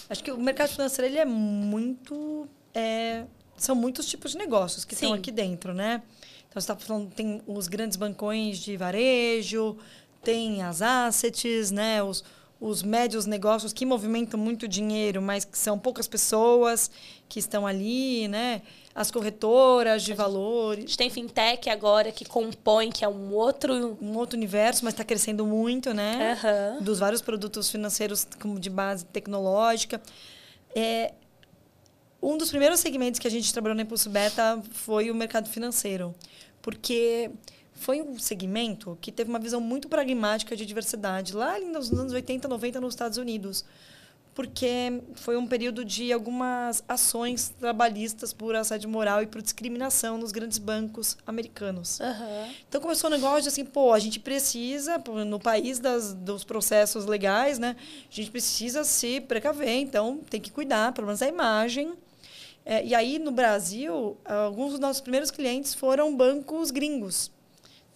Acho que o mercado financeiro ele é muito é, são muitos tipos de negócios que Sim. estão aqui dentro, né? Então, você está falando, tem os grandes bancões de varejo, tem as assets, né? Os, os médios negócios que movimentam muito dinheiro, mas que são poucas pessoas que estão ali, né? As corretoras de valores. A gente tem fintech agora que compõe, que é um outro... Um outro universo, mas está crescendo muito, né? Uhum. Dos vários produtos financeiros como de base tecnológica. É, Um dos primeiros segmentos que a gente trabalhou na Impulso Beta foi o mercado financeiro, porque foi um segmento que teve uma visão muito pragmática de diversidade lá nos anos 80, 90 nos Estados Unidos porque foi um período de algumas ações trabalhistas por assédio moral e por discriminação nos grandes bancos americanos. Uhum. Então começou um negócio de assim, pô, a gente precisa, no país das, dos processos legais, né? A gente precisa se precaver, então tem que cuidar, pelo menos da imagem. É, e aí, no Brasil, alguns dos nossos primeiros clientes foram bancos gringos.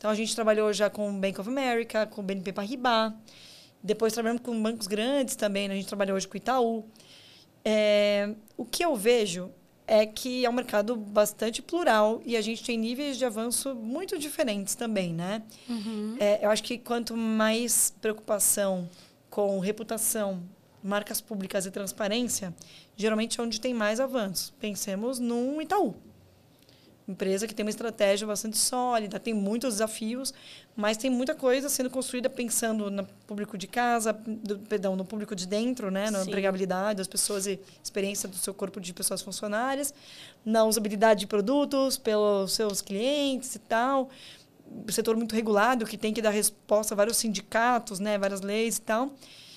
Então, a gente trabalhou já com o Bank of America, com o BNP Paribas. Depois trabalhamos com bancos grandes também, né? a gente trabalha hoje com o Itaú. É, o que eu vejo é que é um mercado bastante plural e a gente tem níveis de avanço muito diferentes também, né? Uhum. É, eu acho que quanto mais preocupação com reputação, marcas públicas e transparência, geralmente é onde tem mais avanço. Pensemos num Itaú empresa que tem uma estratégia bastante sólida, tem muitos desafios, mas tem muita coisa sendo construída pensando no público de casa, do, perdão, no público de dentro, né, na Sim. empregabilidade das pessoas e experiência do seu corpo de pessoas funcionárias, na usabilidade de produtos pelos seus clientes e tal. Setor muito regulado que tem que dar resposta a vários sindicatos, né, várias leis e tal.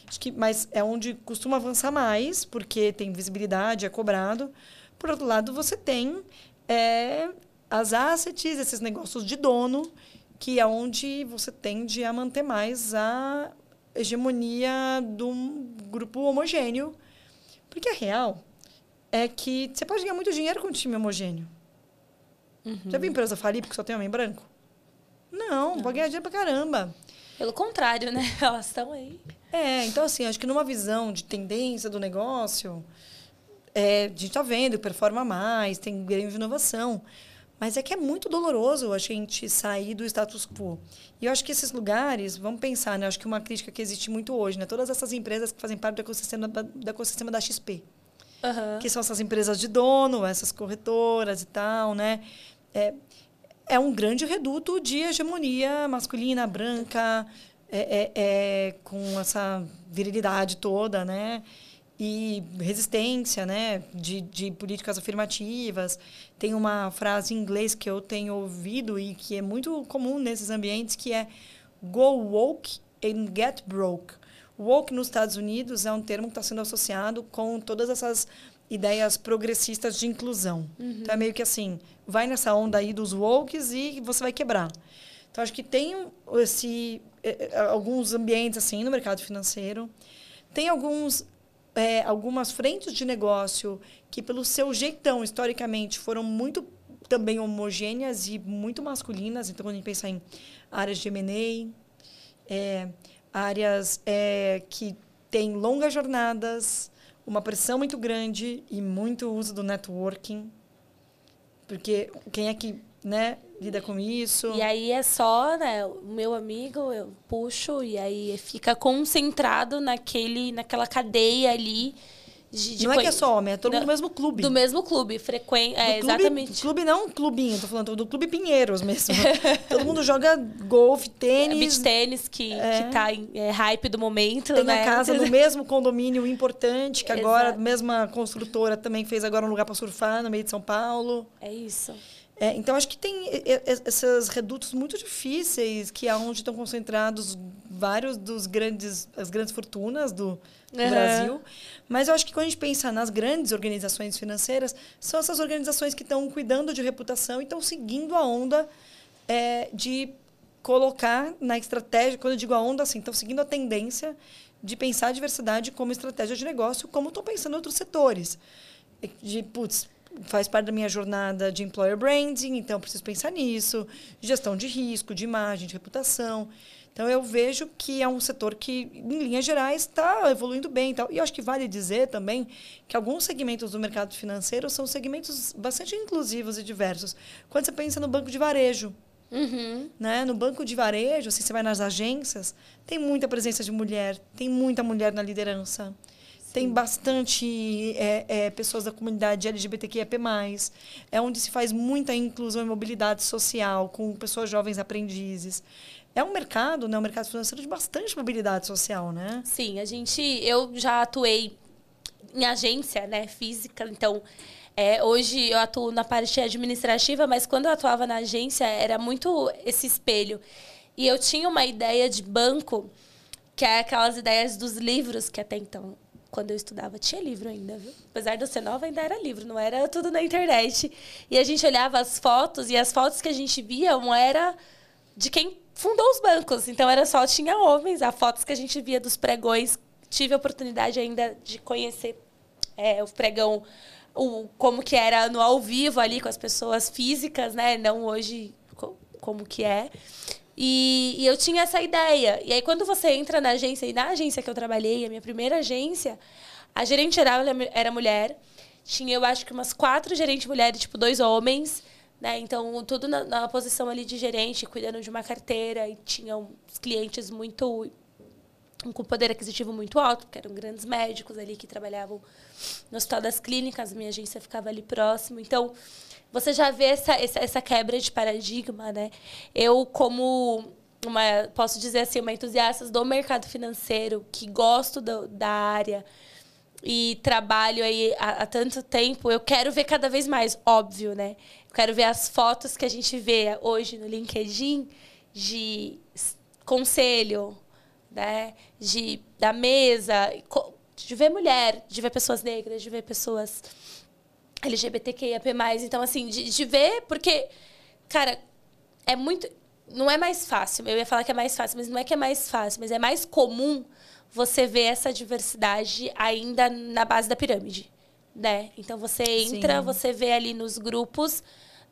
Acho que, mas é onde costuma avançar mais, porque tem visibilidade, é cobrado. Por outro lado, você tem é as assets, esses negócios de dono, que é onde você tende a manter mais a hegemonia de um grupo homogêneo. Porque a real é que você pode ganhar muito dinheiro com um time homogêneo. Uhum. Já viu empresa falir porque só tem homem branco? Não, Não, pode ganhar dinheiro pra caramba. Pelo contrário, né? Elas estão aí. É, então assim, acho que numa visão de tendência do negócio, é, a gente está vendo, performa mais, tem ganho de inovação. Mas é que é muito doloroso a gente sair do status quo. E eu acho que esses lugares, vamos pensar, né? Acho que uma crítica que existe muito hoje, né? Todas essas empresas que fazem parte do ecossistema da, do ecossistema da XP. Uhum. Que são essas empresas de dono, essas corretoras e tal, né? É, é um grande reduto de hegemonia masculina, branca, é, é, é com essa virilidade toda, né? E resistência né, de, de políticas afirmativas. Tem uma frase em inglês que eu tenho ouvido e que é muito comum nesses ambientes, que é go woke and get broke. Woke nos Estados Unidos é um termo que está sendo associado com todas essas ideias progressistas de inclusão. Uhum. Então é meio que assim, vai nessa onda aí dos wokes e você vai quebrar. Então acho que tem esse eh, eh, alguns ambientes assim no mercado financeiro. Tem alguns é, algumas frentes de negócio que, pelo seu jeitão, historicamente, foram muito também homogêneas e muito masculinas. Então, quando a gente pensa em áreas de M&A, é, áreas é, que têm longas jornadas, uma pressão muito grande e muito uso do networking. Porque quem é que né, lida com isso. E aí é só, né, o meu amigo, eu puxo e aí fica concentrado naquele, naquela cadeia ali. De, de não é que é só homem, é todo mundo do mesmo clube. Do mesmo clube, frequente. É, clube, exatamente. Clube não clubinho, tô falando do Clube Pinheiros mesmo. todo mundo joga golfe, tênis. É, beach tênis, que, é. que tá em é, hype do momento. Tem né? a casa do mesmo condomínio importante, que agora, a mesma construtora também fez agora um lugar para surfar no meio de São Paulo. É isso. É, então, acho que tem esses redutos muito difíceis, que é onde estão concentrados vários dos grandes, as grandes fortunas do, do uhum. Brasil. Mas eu acho que quando a gente pensa nas grandes organizações financeiras, são essas organizações que estão cuidando de reputação e estão seguindo a onda é, de colocar na estratégia, quando eu digo a onda, assim, estão seguindo a tendência de pensar a diversidade como estratégia de negócio, como estão pensando em outros setores. De, putz, faz parte da minha jornada de employer branding, então preciso pensar nisso, gestão de risco, de imagem, de reputação. Então eu vejo que é um setor que, em linhas gerais, está evoluindo bem. Então, e acho que vale dizer também que alguns segmentos do mercado financeiro são segmentos bastante inclusivos e diversos. Quando você pensa no banco de varejo, Uhum. Né? No banco de varejo, assim, você vai nas agências, tem muita presença de mulher, tem muita mulher na liderança. Tem bastante é, é, pessoas da comunidade LGBTQIAP+. É onde se faz muita inclusão e mobilidade social com pessoas jovens aprendizes. É um mercado, né, um mercado financeiro de bastante mobilidade social, né? Sim, a gente... Eu já atuei em agência, né, física, então É, hoje eu atuo na parte administrativa, mas quando eu atuava na agência era muito esse espelho. E eu tinha uma ideia de banco, que é aquelas ideias dos livros que até então, quando eu estudava, tinha livro ainda, viu? Apesar de eu ser nova, ainda era livro, não era tudo na internet. E a gente olhava as fotos, e as fotos que a gente via uma era de quem fundou os bancos. Então era só tinha homens, as fotos que a gente via dos pregões. Tive a oportunidade ainda de conhecer é, o pregão o, como que era no ao vivo ali com as pessoas físicas, né? Não hoje como que é. E, e, eu tinha essa ideia. E aí, quando você entra na agência, e na agência que eu trabalhei, a minha primeira agência, a gerente geral era mulher. Tinha, eu acho que umas quatro gerentes mulheres, tipo, dois homens. Né? Então, tudo na, na posição ali de gerente, cuidando de uma carteira. E tinham clientes muito com poder aquisitivo muito alto, porque eram grandes médicos ali que trabalhavam no Hospital das Clínicas, minha agência ficava ali próximo. Então, você já vê essa, essa, essa quebra de paradigma, né? Eu, como uma, posso dizer assim, uma entusiasta do mercado financeiro, que gosto do, da área e trabalho aí há, há, tanto tempo, eu quero ver cada vez mais, óbvio, né? Eu quero ver as fotos que a gente vê hoje no LinkedIn de conselho, né? De, da mesa, de ver mulher, de ver pessoas negras, de ver pessoas LGBTQIAP+. Então, assim, de, de ver, porque, cara, é muito... Não é mais fácil, eu ia falar que é mais fácil, mas não é que é mais fácil, mas é mais comum você ver essa diversidade ainda na base da pirâmide, né? Então, você entra, Sim. você vê ali nos grupos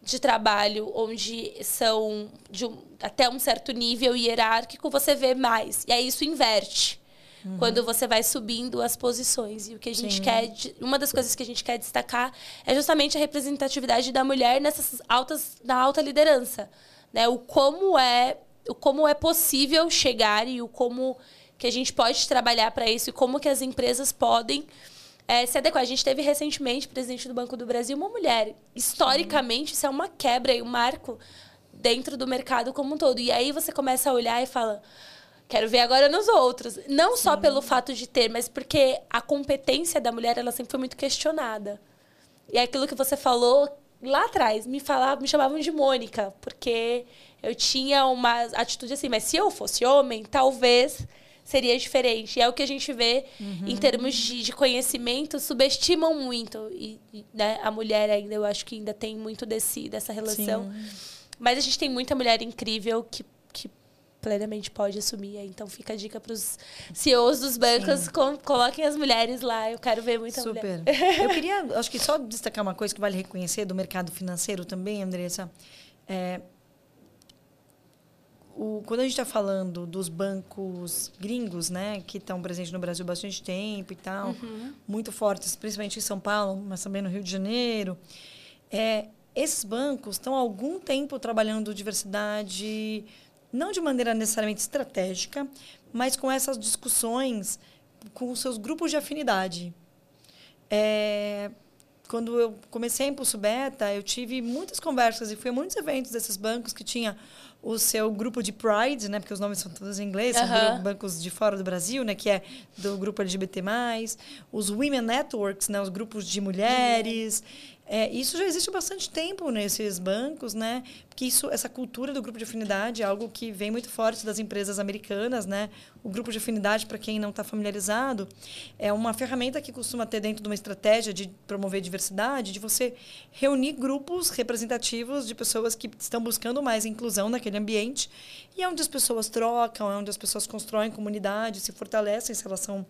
de trabalho onde são de um, até um certo nível hierárquico, você vê mais. E aí isso inverte. Uhum. Quando você vai subindo as posições. E o que a gente Sim. quer. Uma das coisas que a gente quer destacar é justamente a representatividade da mulher nessas altas, na alta liderança. Né? O como é. O como é possível chegar e o como que a gente pode trabalhar para isso e como que as empresas podem é, se adequar. A gente teve recentemente, presidente do Banco do Brasil, uma mulher. Historicamente, isso é uma quebra e um marco dentro do mercado como um todo. E aí você começa a olhar e fala. Quero ver agora nos outros. Não Sim. só pelo fato de ter, mas porque a competência da mulher ela sempre foi muito questionada. E é aquilo que você falou lá atrás, me falavam, me chamavam de Mônica, porque eu tinha uma atitude assim, mas se eu fosse homem, talvez seria diferente. E é o que a gente vê uhum. em termos de, de, conhecimento, subestimam muito. E, e né, a mulher ainda, eu acho que ainda tem muito desse, dessa relação. Sim. Mas a gente tem muita mulher incrível que, que plenamente pode assumir. Então fica a dica para os CEOs dos bancos, com, coloquem as mulheres lá. Eu quero ver muita Super. mulher. Eu queria, acho que só destacar uma coisa que vale reconhecer do mercado financeiro também, Andressa. É, o, quando a gente está falando dos bancos gringos, né, que estão presentes no Brasil há bastante tempo e tal, uhum. muito fortes, principalmente em São Paulo, mas também no Rio de Janeiro, é, esses bancos estão há algum tempo trabalhando diversidade, não de maneira necessariamente estratégica, mas com essas discussões com os seus grupos de afinidade. É, quando eu comecei a Impulso Beta, eu tive muitas conversas e fui a muitos eventos desses bancos que tinha o seu grupo de Pride, né? Porque os nomes são todos em inglês, uhum. são bancos de fora do Brasil, né? Que é do grupo LGBT+, os Women Networks, né? Os grupos de mulheres. Uhum. É, isso já existe há bastante tempo nesses bancos, né? Porque isso, essa cultura do grupo de afinidade é algo que vem muito forte das empresas americanas, né? O grupo de afinidade, para quem não está familiarizado, é uma ferramenta que costuma ter dentro de uma estratégia de promover diversidade, de você reunir grupos representativos de pessoas que estão buscando mais inclusão naquele ambiente e é onde as pessoas trocam, é onde as pessoas constroem comunidade, se fortalecem essa relação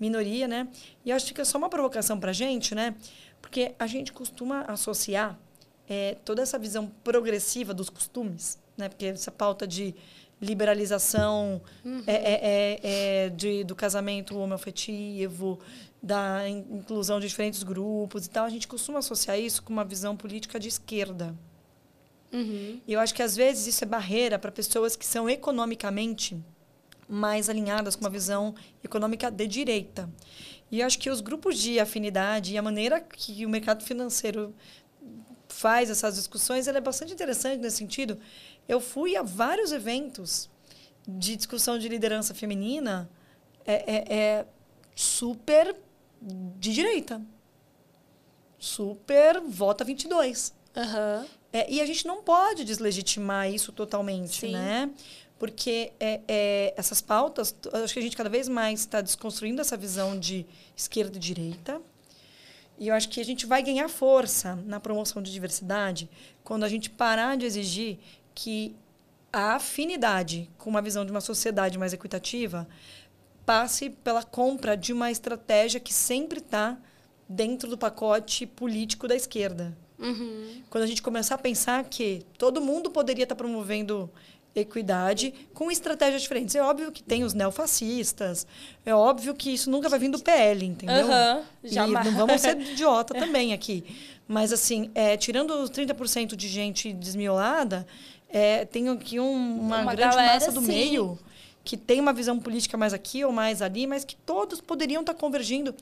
minoria, né? E acho que é só uma provocação para a gente, né? Porque a gente costuma associar é, toda essa visão progressiva dos costumes, né? Porque essa pauta de liberalização uhum. é, é, é, é de, do casamento homoafetivo, da inclusão de diferentes grupos e tal, a gente costuma associar isso com uma visão política de esquerda. Uhum. E eu acho que às vezes isso é barreira para pessoas que são economicamente mais alinhadas com uma visão econômica de direita. E acho que os grupos de afinidade e a maneira que o mercado financeiro faz essas discussões é bastante interessante nesse sentido. Eu fui a vários eventos de discussão de liderança feminina é, é, é super de direita. super vota 22. Aham. É, e a gente não pode deslegitimar isso totalmente, Sim. né? Porque é, é, essas pautas, acho que a gente cada vez mais está desconstruindo essa visão de esquerda e direita. E eu acho que a gente vai ganhar força na promoção de diversidade quando a gente parar de exigir que a afinidade com uma visão de uma sociedade mais equitativa passe pela compra de uma estratégia que sempre está dentro do pacote político da esquerda. Uhum. Quando a gente começar a pensar que todo mundo poderia estar promovendo equidade com estratégias diferentes. É óbvio que tem os neofascistas, é óbvio que isso nunca vai vir do PL, entendeu? E jamais. não vamos ser idiota também aqui. Mas, assim, é, tirando os 30% de gente desmiolada, é, tem aqui um- uma, Uma grande galera, massa do sim. meio que tem uma visão política mais aqui ou mais ali, mas que todos poderiam estar convergindo.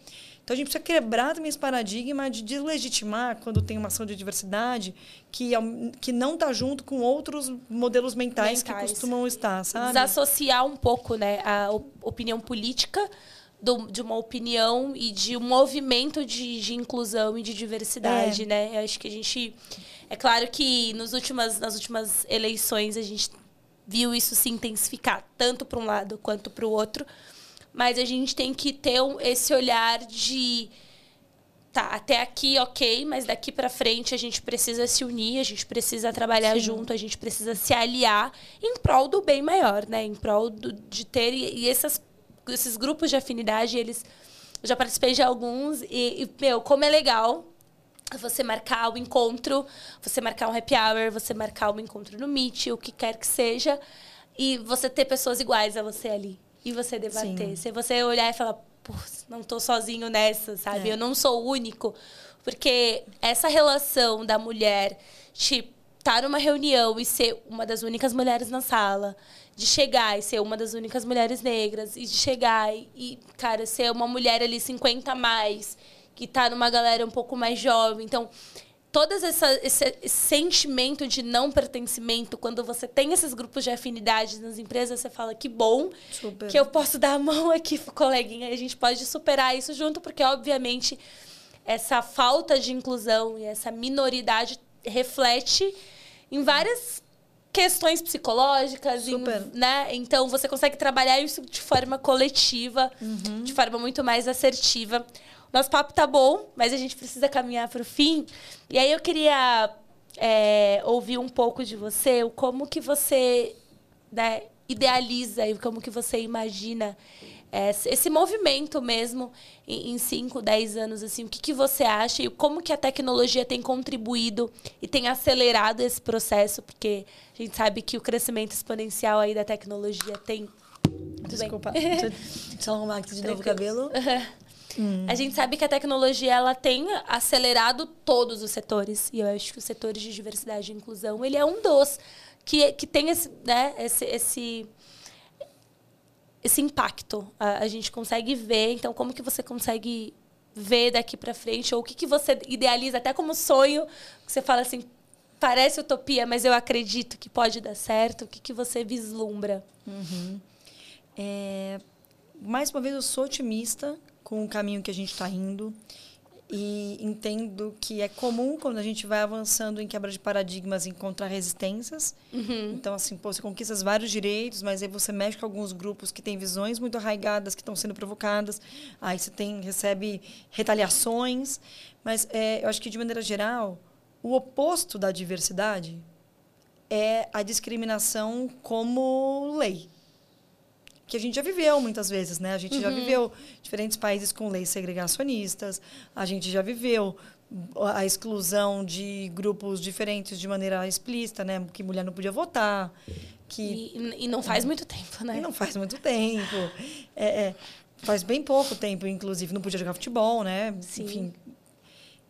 Então a gente precisa quebrar também esse paradigma de deslegitimar quando tem uma ação de diversidade que, é que não está junto com outros modelos mentais, que Mentais. costumam estar, sabe? Desassociar um pouco, né, a op- opinião política do- de uma opinião e de um movimento de, de inclusão e de diversidade, É. né? Eu acho que a gente... É claro que nos últimas, nas últimas eleições a gente viu isso se intensificar, tanto para um lado quanto para o outro. Mas a gente tem que ter esse olhar de tá, até aqui ok, mas daqui para frente a gente precisa se unir, a gente precisa trabalhar Sim. junto, a gente precisa se aliar em prol do bem maior, né? Em prol do- de ter e, e essas, esses grupos de afinidade, eles eu já participei de alguns e, e, meu, como é legal você marcar o encontro, você marcar um happy hour, você marcar um encontro no Meet, o que quer que seja, e você ter pessoas iguais a você ali. E você debater. Sim. Se você olhar e falar, não tô sozinho nessa, sabe? É. Eu não sou o único. Porque essa relação da mulher de estar numa reunião e ser uma das únicas mulheres na sala, de chegar e ser uma das únicas mulheres negras, e de chegar e, e, cara, ser uma mulher ali 50 a mais, que tá numa galera um pouco mais jovem. Então, todo essa, esse, sentimento de não pertencimento, quando você tem esses grupos de afinidade nas empresas, você fala que bom Super. que eu posso dar a mão aqui coleguinha e a gente pode superar isso junto, porque, obviamente, essa falta de inclusão e essa minoridade reflete em várias questões psicológicas, em- né? Então você consegue trabalhar isso de forma coletiva, de forma muito mais assertiva. Nosso papo tá bom, mas a gente precisa caminhar para o fim. E aí eu queria é, ouvir um pouco de você, como que você né, idealiza e como que você imagina esse esse movimento mesmo em 5, 10 anos, assim, o que, que você acha e como que a tecnologia tem contribuído e tem acelerado esse processo, porque a gente sabe que o crescimento exponencial aí da tecnologia tem... Desculpa. Deixa eu- deixa eu arrumar aqui de novo o cabelo. A gente sabe que a tecnologia ela tem acelerado todos os setores. E eu acho que os setores de diversidade e inclusão, ele é um dos que, que tem esse, né, esse, esse, esse impacto. A, a gente consegue ver. Então, como que você consegue ver daqui para frente? Ou o que, que você idealiza até como sonho? Que você fala assim, parece utopia, mas eu acredito que pode dar certo. O que, que você vislumbra? É, mais uma vez, eu sou otimista com o caminho que a gente está indo e entendo que é comum quando a gente vai avançando em quebra de paradigmas encontrar resistências. Então, assim, pô, você conquista vários direitos, mas aí você mexe com alguns grupos que têm visões muito arraigadas que estão sendo provocadas. Aí você tem recebe retaliações. Mas é, eu acho que, de maneira geral, o oposto da diversidade é a discriminação como lei que a gente já viveu muitas vezes, né? A gente já viveu diferentes países com leis segregacionistas, a gente já viveu a exclusão de grupos diferentes de maneira explícita, né? Que mulher não podia votar, que E, e não faz muito tempo, né? e não faz muito tempo. É, é, faz bem pouco tempo, inclusive, não podia jogar futebol, né? Sim. Enfim.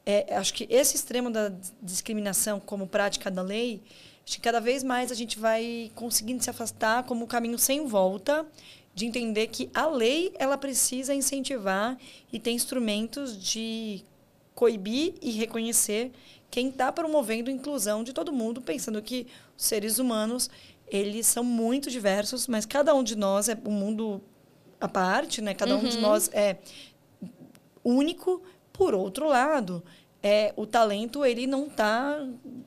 É, acho que esse extremo da discriminação como prática da lei, acho que cada vez mais a gente vai conseguindo se afastar como um caminho sem volta de entender que a lei ela precisa incentivar e ter instrumentos de coibir e reconhecer quem está promovendo a inclusão de todo mundo, pensando que os seres humanos eles são muito diversos, mas cada um de nós é um mundo à parte, né? Cada um de nós é único. Por outro lado, é, o talento ele não está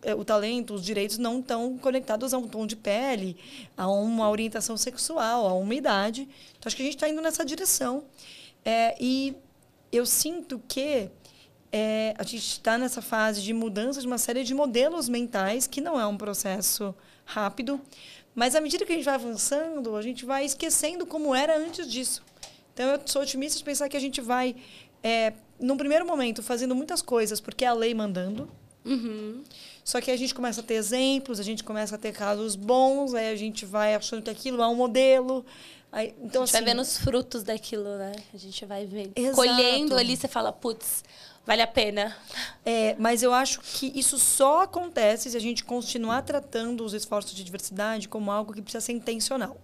é, o talento os direitos não estão conectados a um tom de pele a uma orientação sexual a uma idade. Então acho que a gente está indo nessa direção. É, e eu sinto que é, a gente está nessa fase de mudança de uma série de modelos mentais que não é um processo rápido. Mas à medida que a gente vai avançando a gente vai esquecendo como era antes disso. Então eu sou otimista de pensar que a gente vai é, num primeiro momento, fazendo muitas coisas porque é a lei mandando. Uhum. Só que a gente começa a ter exemplos, a gente começa a ter casos bons, aí a gente vai achando que aquilo é um modelo. Aí, então, a gente assim, vai vendo os frutos daquilo, né? A gente vai vendo. Exato. Colhendo ali, você fala, putz, vale a pena. É, mas eu acho que isso só acontece se a gente continuar tratando os esforços de diversidade como algo que precisa ser intencional.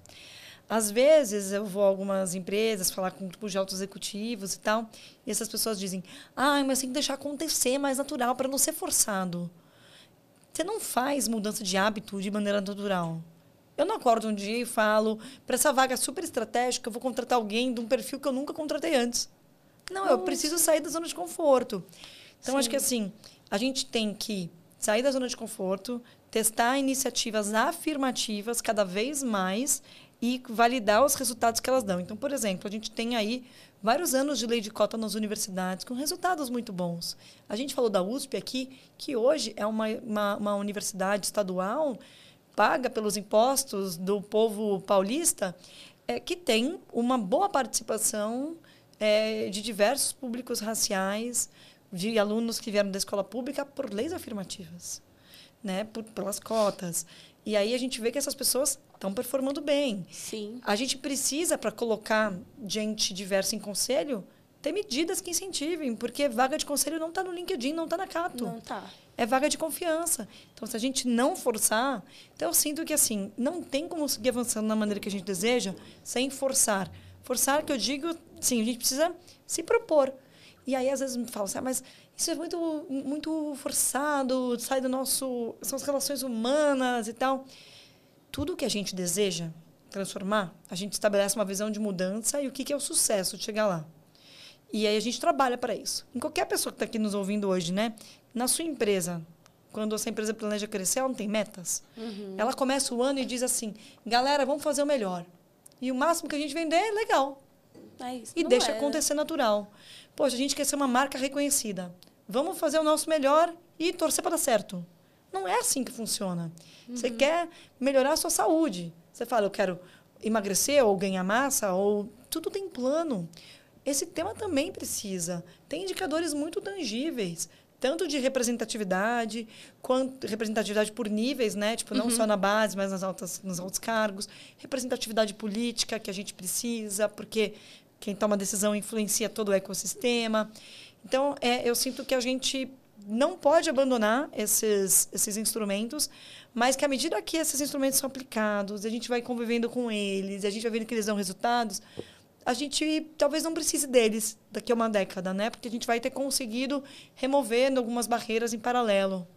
Às vezes eu vou a algumas empresas falar com grupos de altos executivos e tal, e essas pessoas dizem: "Ah, mas tem que deixar acontecer mais natural para não ser forçado". Você não faz mudança de hábito de maneira natural. Eu não acordo um dia e falo: "Para essa vaga super estratégica, eu vou contratar alguém de um perfil que eu nunca contratei antes". Não, eu preciso sair da zona de conforto. Então Sim. acho que assim, a gente tem que sair da zona de conforto, testar iniciativas afirmativas cada vez mais e validar os resultados que elas dão. Então, por exemplo, a gente tem aí vários anos de lei de cota nas universidades com resultados muito bons. A gente falou da USP aqui, que hoje é uma, uma, uma universidade estadual paga pelos impostos do povo paulista, é, que tem uma boa participação é, de diversos públicos raciais, de alunos que vieram da escola pública por leis afirmativas, né, por, pelas cotas. E aí a gente vê que essas pessoas estão performando bem. Sim. A gente precisa, para colocar gente diversa em conselho, ter medidas que incentivem, porque vaga de conselho não está no LinkedIn, não está na Cato. Não está. É vaga de confiança. Então, se a gente não forçar, então eu sinto que assim, não tem como seguir avançando da maneira que a gente deseja sem forçar. Forçar, que eu digo, sim, a gente precisa se propor. E aí, às vezes, me falam assim, ah, mas isso é muito, muito forçado, sai do nosso. São as relações humanas e tal tudo que a gente deseja transformar, a gente estabelece uma visão de mudança e o que, é o sucesso de chegar lá. E aí a gente trabalha para isso. Em qualquer pessoa que está aqui nos ouvindo hoje, né? Na sua empresa, quando essa empresa planeja crescer, ela não tem metas. Uhum. Ela começa o ano e diz assim: galera, vamos fazer o melhor. E o máximo que a gente vender é legal. É isso, e deixa é. acontecer natural. Poxa, a gente quer ser uma marca reconhecida. Vamos fazer o nosso melhor e torcer para dar certo. Não é assim que funciona. Uhum. Você quer melhorar a sua saúde. Você fala, eu quero emagrecer ou ganhar massa, ou tudo tem plano. Esse tema também precisa. Tem indicadores muito tangíveis, tanto de representatividade, quanto representatividade por níveis, né? Tipo, não uhum. só na base, mas nas altas, nos altos cargos. Representatividade política que a gente precisa, porque quem toma decisão influencia todo o ecossistema. Então, é, eu sinto que a gente não pode abandonar esses, esses instrumentos, mas que à medida que esses instrumentos são aplicados, a gente vai convivendo com eles, a gente vai vendo que eles dão resultados, a gente talvez não precise deles daqui a uma década, né? Porque a gente vai ter conseguido remover algumas barreiras em paralelo.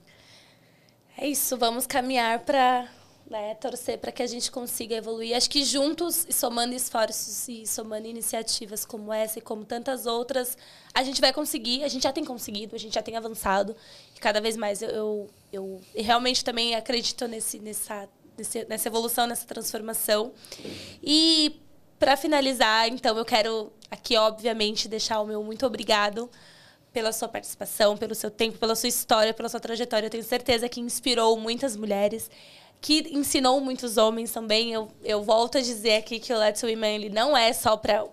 É isso, vamos caminhar para né, torcer para que a gente consiga evoluir. Acho que juntos, somando esforços e somando iniciativas como essa e como tantas outras, a gente vai conseguir, a gente já tem conseguido, a gente já tem avançado. E cada vez mais eu, eu, eu realmente também acredito nesse, nessa, nesse, nessa evolução, nessa transformação. E para finalizar, então, eu quero aqui, obviamente, deixar o meu muito obrigado pela sua participação, pelo seu tempo, pela sua história, pela sua trajetória. Eu tenho certeza que inspirou muitas mulheres que ensinou muitos homens também. Eu, eu volto a dizer aqui que o Let's Women ele não é só para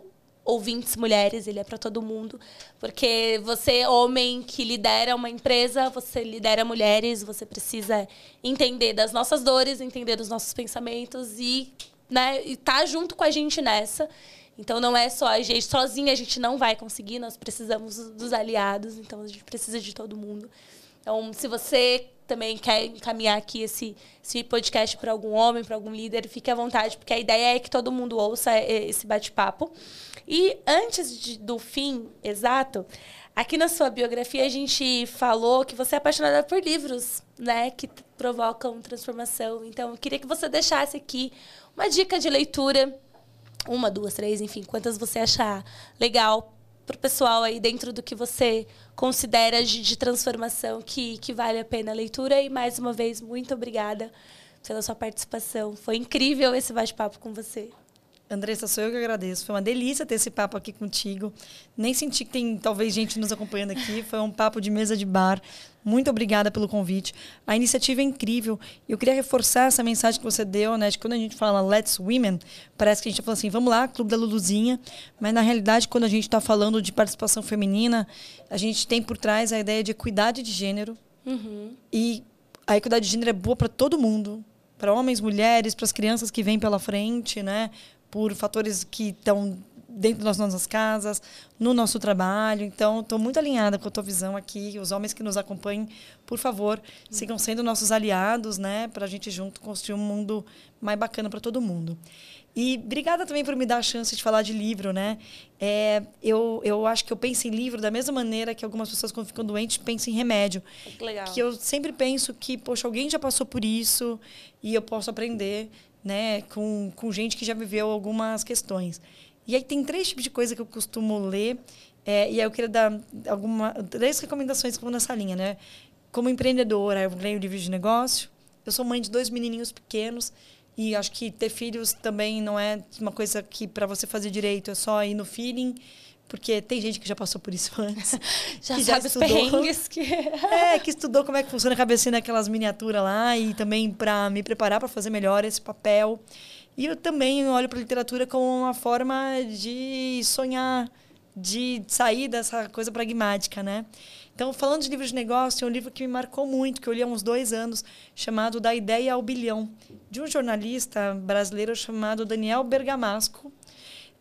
ouvintes mulheres, ele é para todo mundo. Porque você, homem que lidera uma empresa, você lidera mulheres, você precisa entender das nossas dores, entender dos nossos pensamentos e né, estar tá junto com a gente nessa. Então não é só a gente, sozinha a gente não vai conseguir, nós precisamos dos aliados, então a gente precisa de todo mundo. Então, se você também quer encaminhar aqui esse, esse podcast para algum homem, para algum líder, fique à vontade, porque a ideia é que todo mundo ouça esse bate-papo. E antes de, do fim exato, aqui na sua biografia a gente falou que você é apaixonada por livros, né, que provocam transformação. Então, eu queria que você deixasse aqui uma dica de leitura, uma, duas, três, enfim, quantas você achar legal pro pessoal aí dentro do que você considera de, de transformação que, que vale a pena a leitura. E mais uma vez, muito obrigada pela sua participação. Foi incrível esse bate-papo com você. Andressa, sou eu que agradeço. Foi uma delícia ter esse papo aqui contigo. Nem senti que tem talvez gente nos acompanhando aqui. Foi um papo de mesa de bar. Muito obrigada pelo convite. A iniciativa é incrível. Eu queria reforçar essa mensagem que você deu, né? De quando a gente fala Let's Women, parece que a gente está falando assim, vamos lá, Clube da Luluzinha. Mas na realidade, quando a gente está falando de participação feminina, a gente tem por trás a ideia de equidade de gênero. Uhum. E a equidade de gênero é boa para todo mundo, para homens, mulheres, para as crianças que vêm pela frente, né? por fatores que estão dentro das nossas casas, no nosso trabalho. Então, estou muito alinhada com a tua visão aqui. Os homens que nos acompanhem, por favor, sigam sendo nossos aliados, né? Para a gente junto construir um mundo mais bacana para todo mundo. E obrigada também por me dar a chance de falar de livro, né? É, eu, eu acho que eu penso em livro da mesma maneira que algumas pessoas, quando ficam doentes, pensam em remédio. Que legal. Que eu sempre penso que, poxa, alguém já passou por isso e eu posso aprender né, com, com gente que já viveu algumas questões. E aí tem três tipos de coisa que eu costumo ler, é, e aí eu queria dar alguma, três recomendações que vão nessa linha, né? Como empreendedora, eu leio livros de negócio, eu sou mãe de dois menininhos pequenos, e acho que ter filhos também não é uma coisa que para você fazer direito é só ir no feeling porque tem gente que já passou por isso antes. já que já estudou. Que... é, que estudou como é que funciona a cabecinha daquelas miniaturas lá e também para me preparar para fazer melhor esse papel. E eu também olho para a literatura como uma forma de sonhar, de sair dessa coisa pragmática, né? Então, falando de livros de negócio, é um livro que me marcou muito, que eu li há uns dois anos, chamado Da Ideia ao Bilhão, de um jornalista brasileiro chamado Daniel Bergamasco,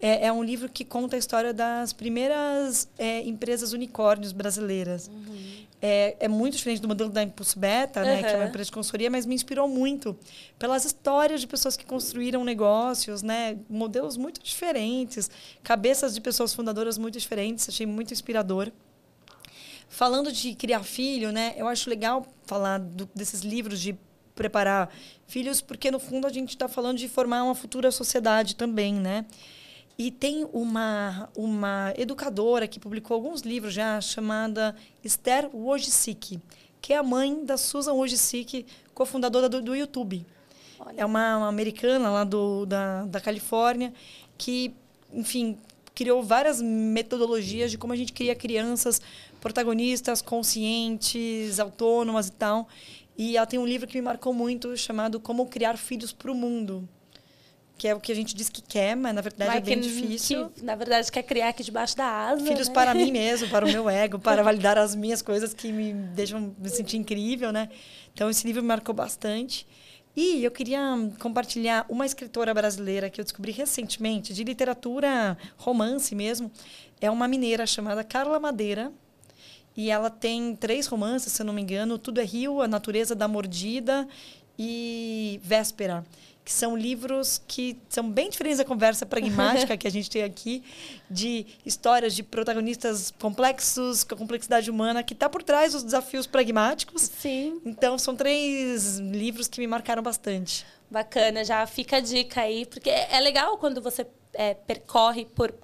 é, é, um livro que conta a história das primeiras é, empresas unicórnios brasileiras. Uhum. É, é, muito diferente do modelo da Impulso Beta, né, uhum. que é uma empresa de consultoria, mas me inspirou muito pelas histórias de pessoas que construíram negócios, né, modelos muito diferentes, cabeças de pessoas fundadoras muito diferentes. Achei muito inspirador. Falando de criar filho, né, eu acho legal falar do, desses livros de preparar filhos, porque no fundo a gente está falando de formar uma futura sociedade também, né? E tem uma, uma educadora que publicou alguns livros já, chamada Esther Wojcicki, que é a mãe da Susan Wojcicki, cofundadora do, do YouTube. Olha. É uma, uma, americana lá do, da, da Califórnia que, enfim, criou várias metodologias de como a gente cria crianças protagonistas, conscientes, autônomas e tal. E ela tem um livro que me marcou muito chamado Como Criar Filhos para o Mundo que é o que a gente diz que quer, mas na verdade mas é bem que, difícil. Que, na verdade, quer criar aqui debaixo da asa. Filhos né? para mim mesmo, para o meu ego, para validar as minhas coisas que me deixam me sentir incrível, né? Então, esse livro me marcou bastante. E eu queria compartilhar uma escritora brasileira que eu descobri recentemente, de literatura romance mesmo. É uma mineira chamada Carla Madeira. E ela tem três romances, se eu não me engano. Tudo é Rio, A Natureza da Mordida e Véspera que são livros que são bem diferentes da conversa pragmática que a gente tem aqui, de histórias de protagonistas complexos, com a complexidade humana, que está por trás dos desafios pragmáticos. Sim. Então, são três livros que me marcaram bastante. Bacana, já fica a dica aí, porque é legal quando você é, percorre por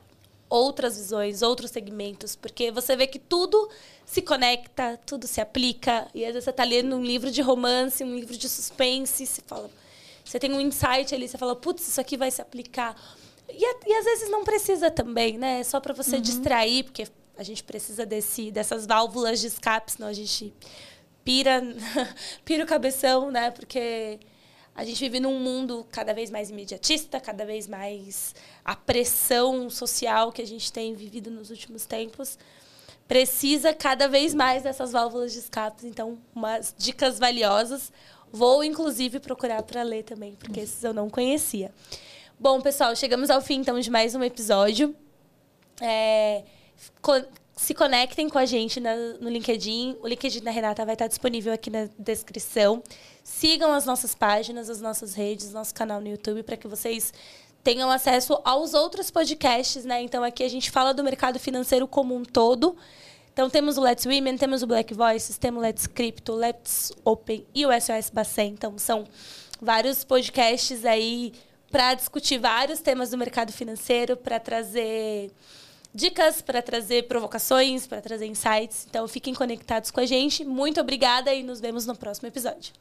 outras visões, outros segmentos, porque você vê que tudo se conecta, tudo se aplica, e às vezes você está lendo um livro de romance, um livro de suspense, e se fala você tem um insight ali, você fala, putz, isso aqui vai se aplicar. E, e às vezes não precisa também, né? É só para você uhum. distrair, porque a gente precisa desse, dessas válvulas de escape, senão a gente pira, pira o cabeção, né? Porque a gente vive num mundo cada vez mais imediatista, cada vez mais a pressão social que a gente tem vivido nos últimos tempos precisa cada vez mais dessas válvulas de escape. Então, umas dicas valiosas. Vou, inclusive, procurar para ler também, porque esses eu não conhecia. Bom, pessoal, chegamos ao fim, então, de mais um episódio. É, se conectem com a gente na, no LinkedIn. O LinkedIn da Renata vai estar disponível aqui na descrição. Sigam as nossas páginas, as nossas redes, nosso canal no YouTube, para que vocês tenham acesso aos outros podcasts, né? Então aqui a gente fala do mercado financeiro como um todo. Então temos o Let's Women, temos o Black Voices, temos o Let's Crypto, Let's Open e o SOS Bacen. Então são vários podcasts aí para discutir vários temas do mercado financeiro, para trazer dicas, para trazer provocações, para trazer insights. Então fiquem conectados com a gente. Muito obrigada e nos vemos no próximo episódio.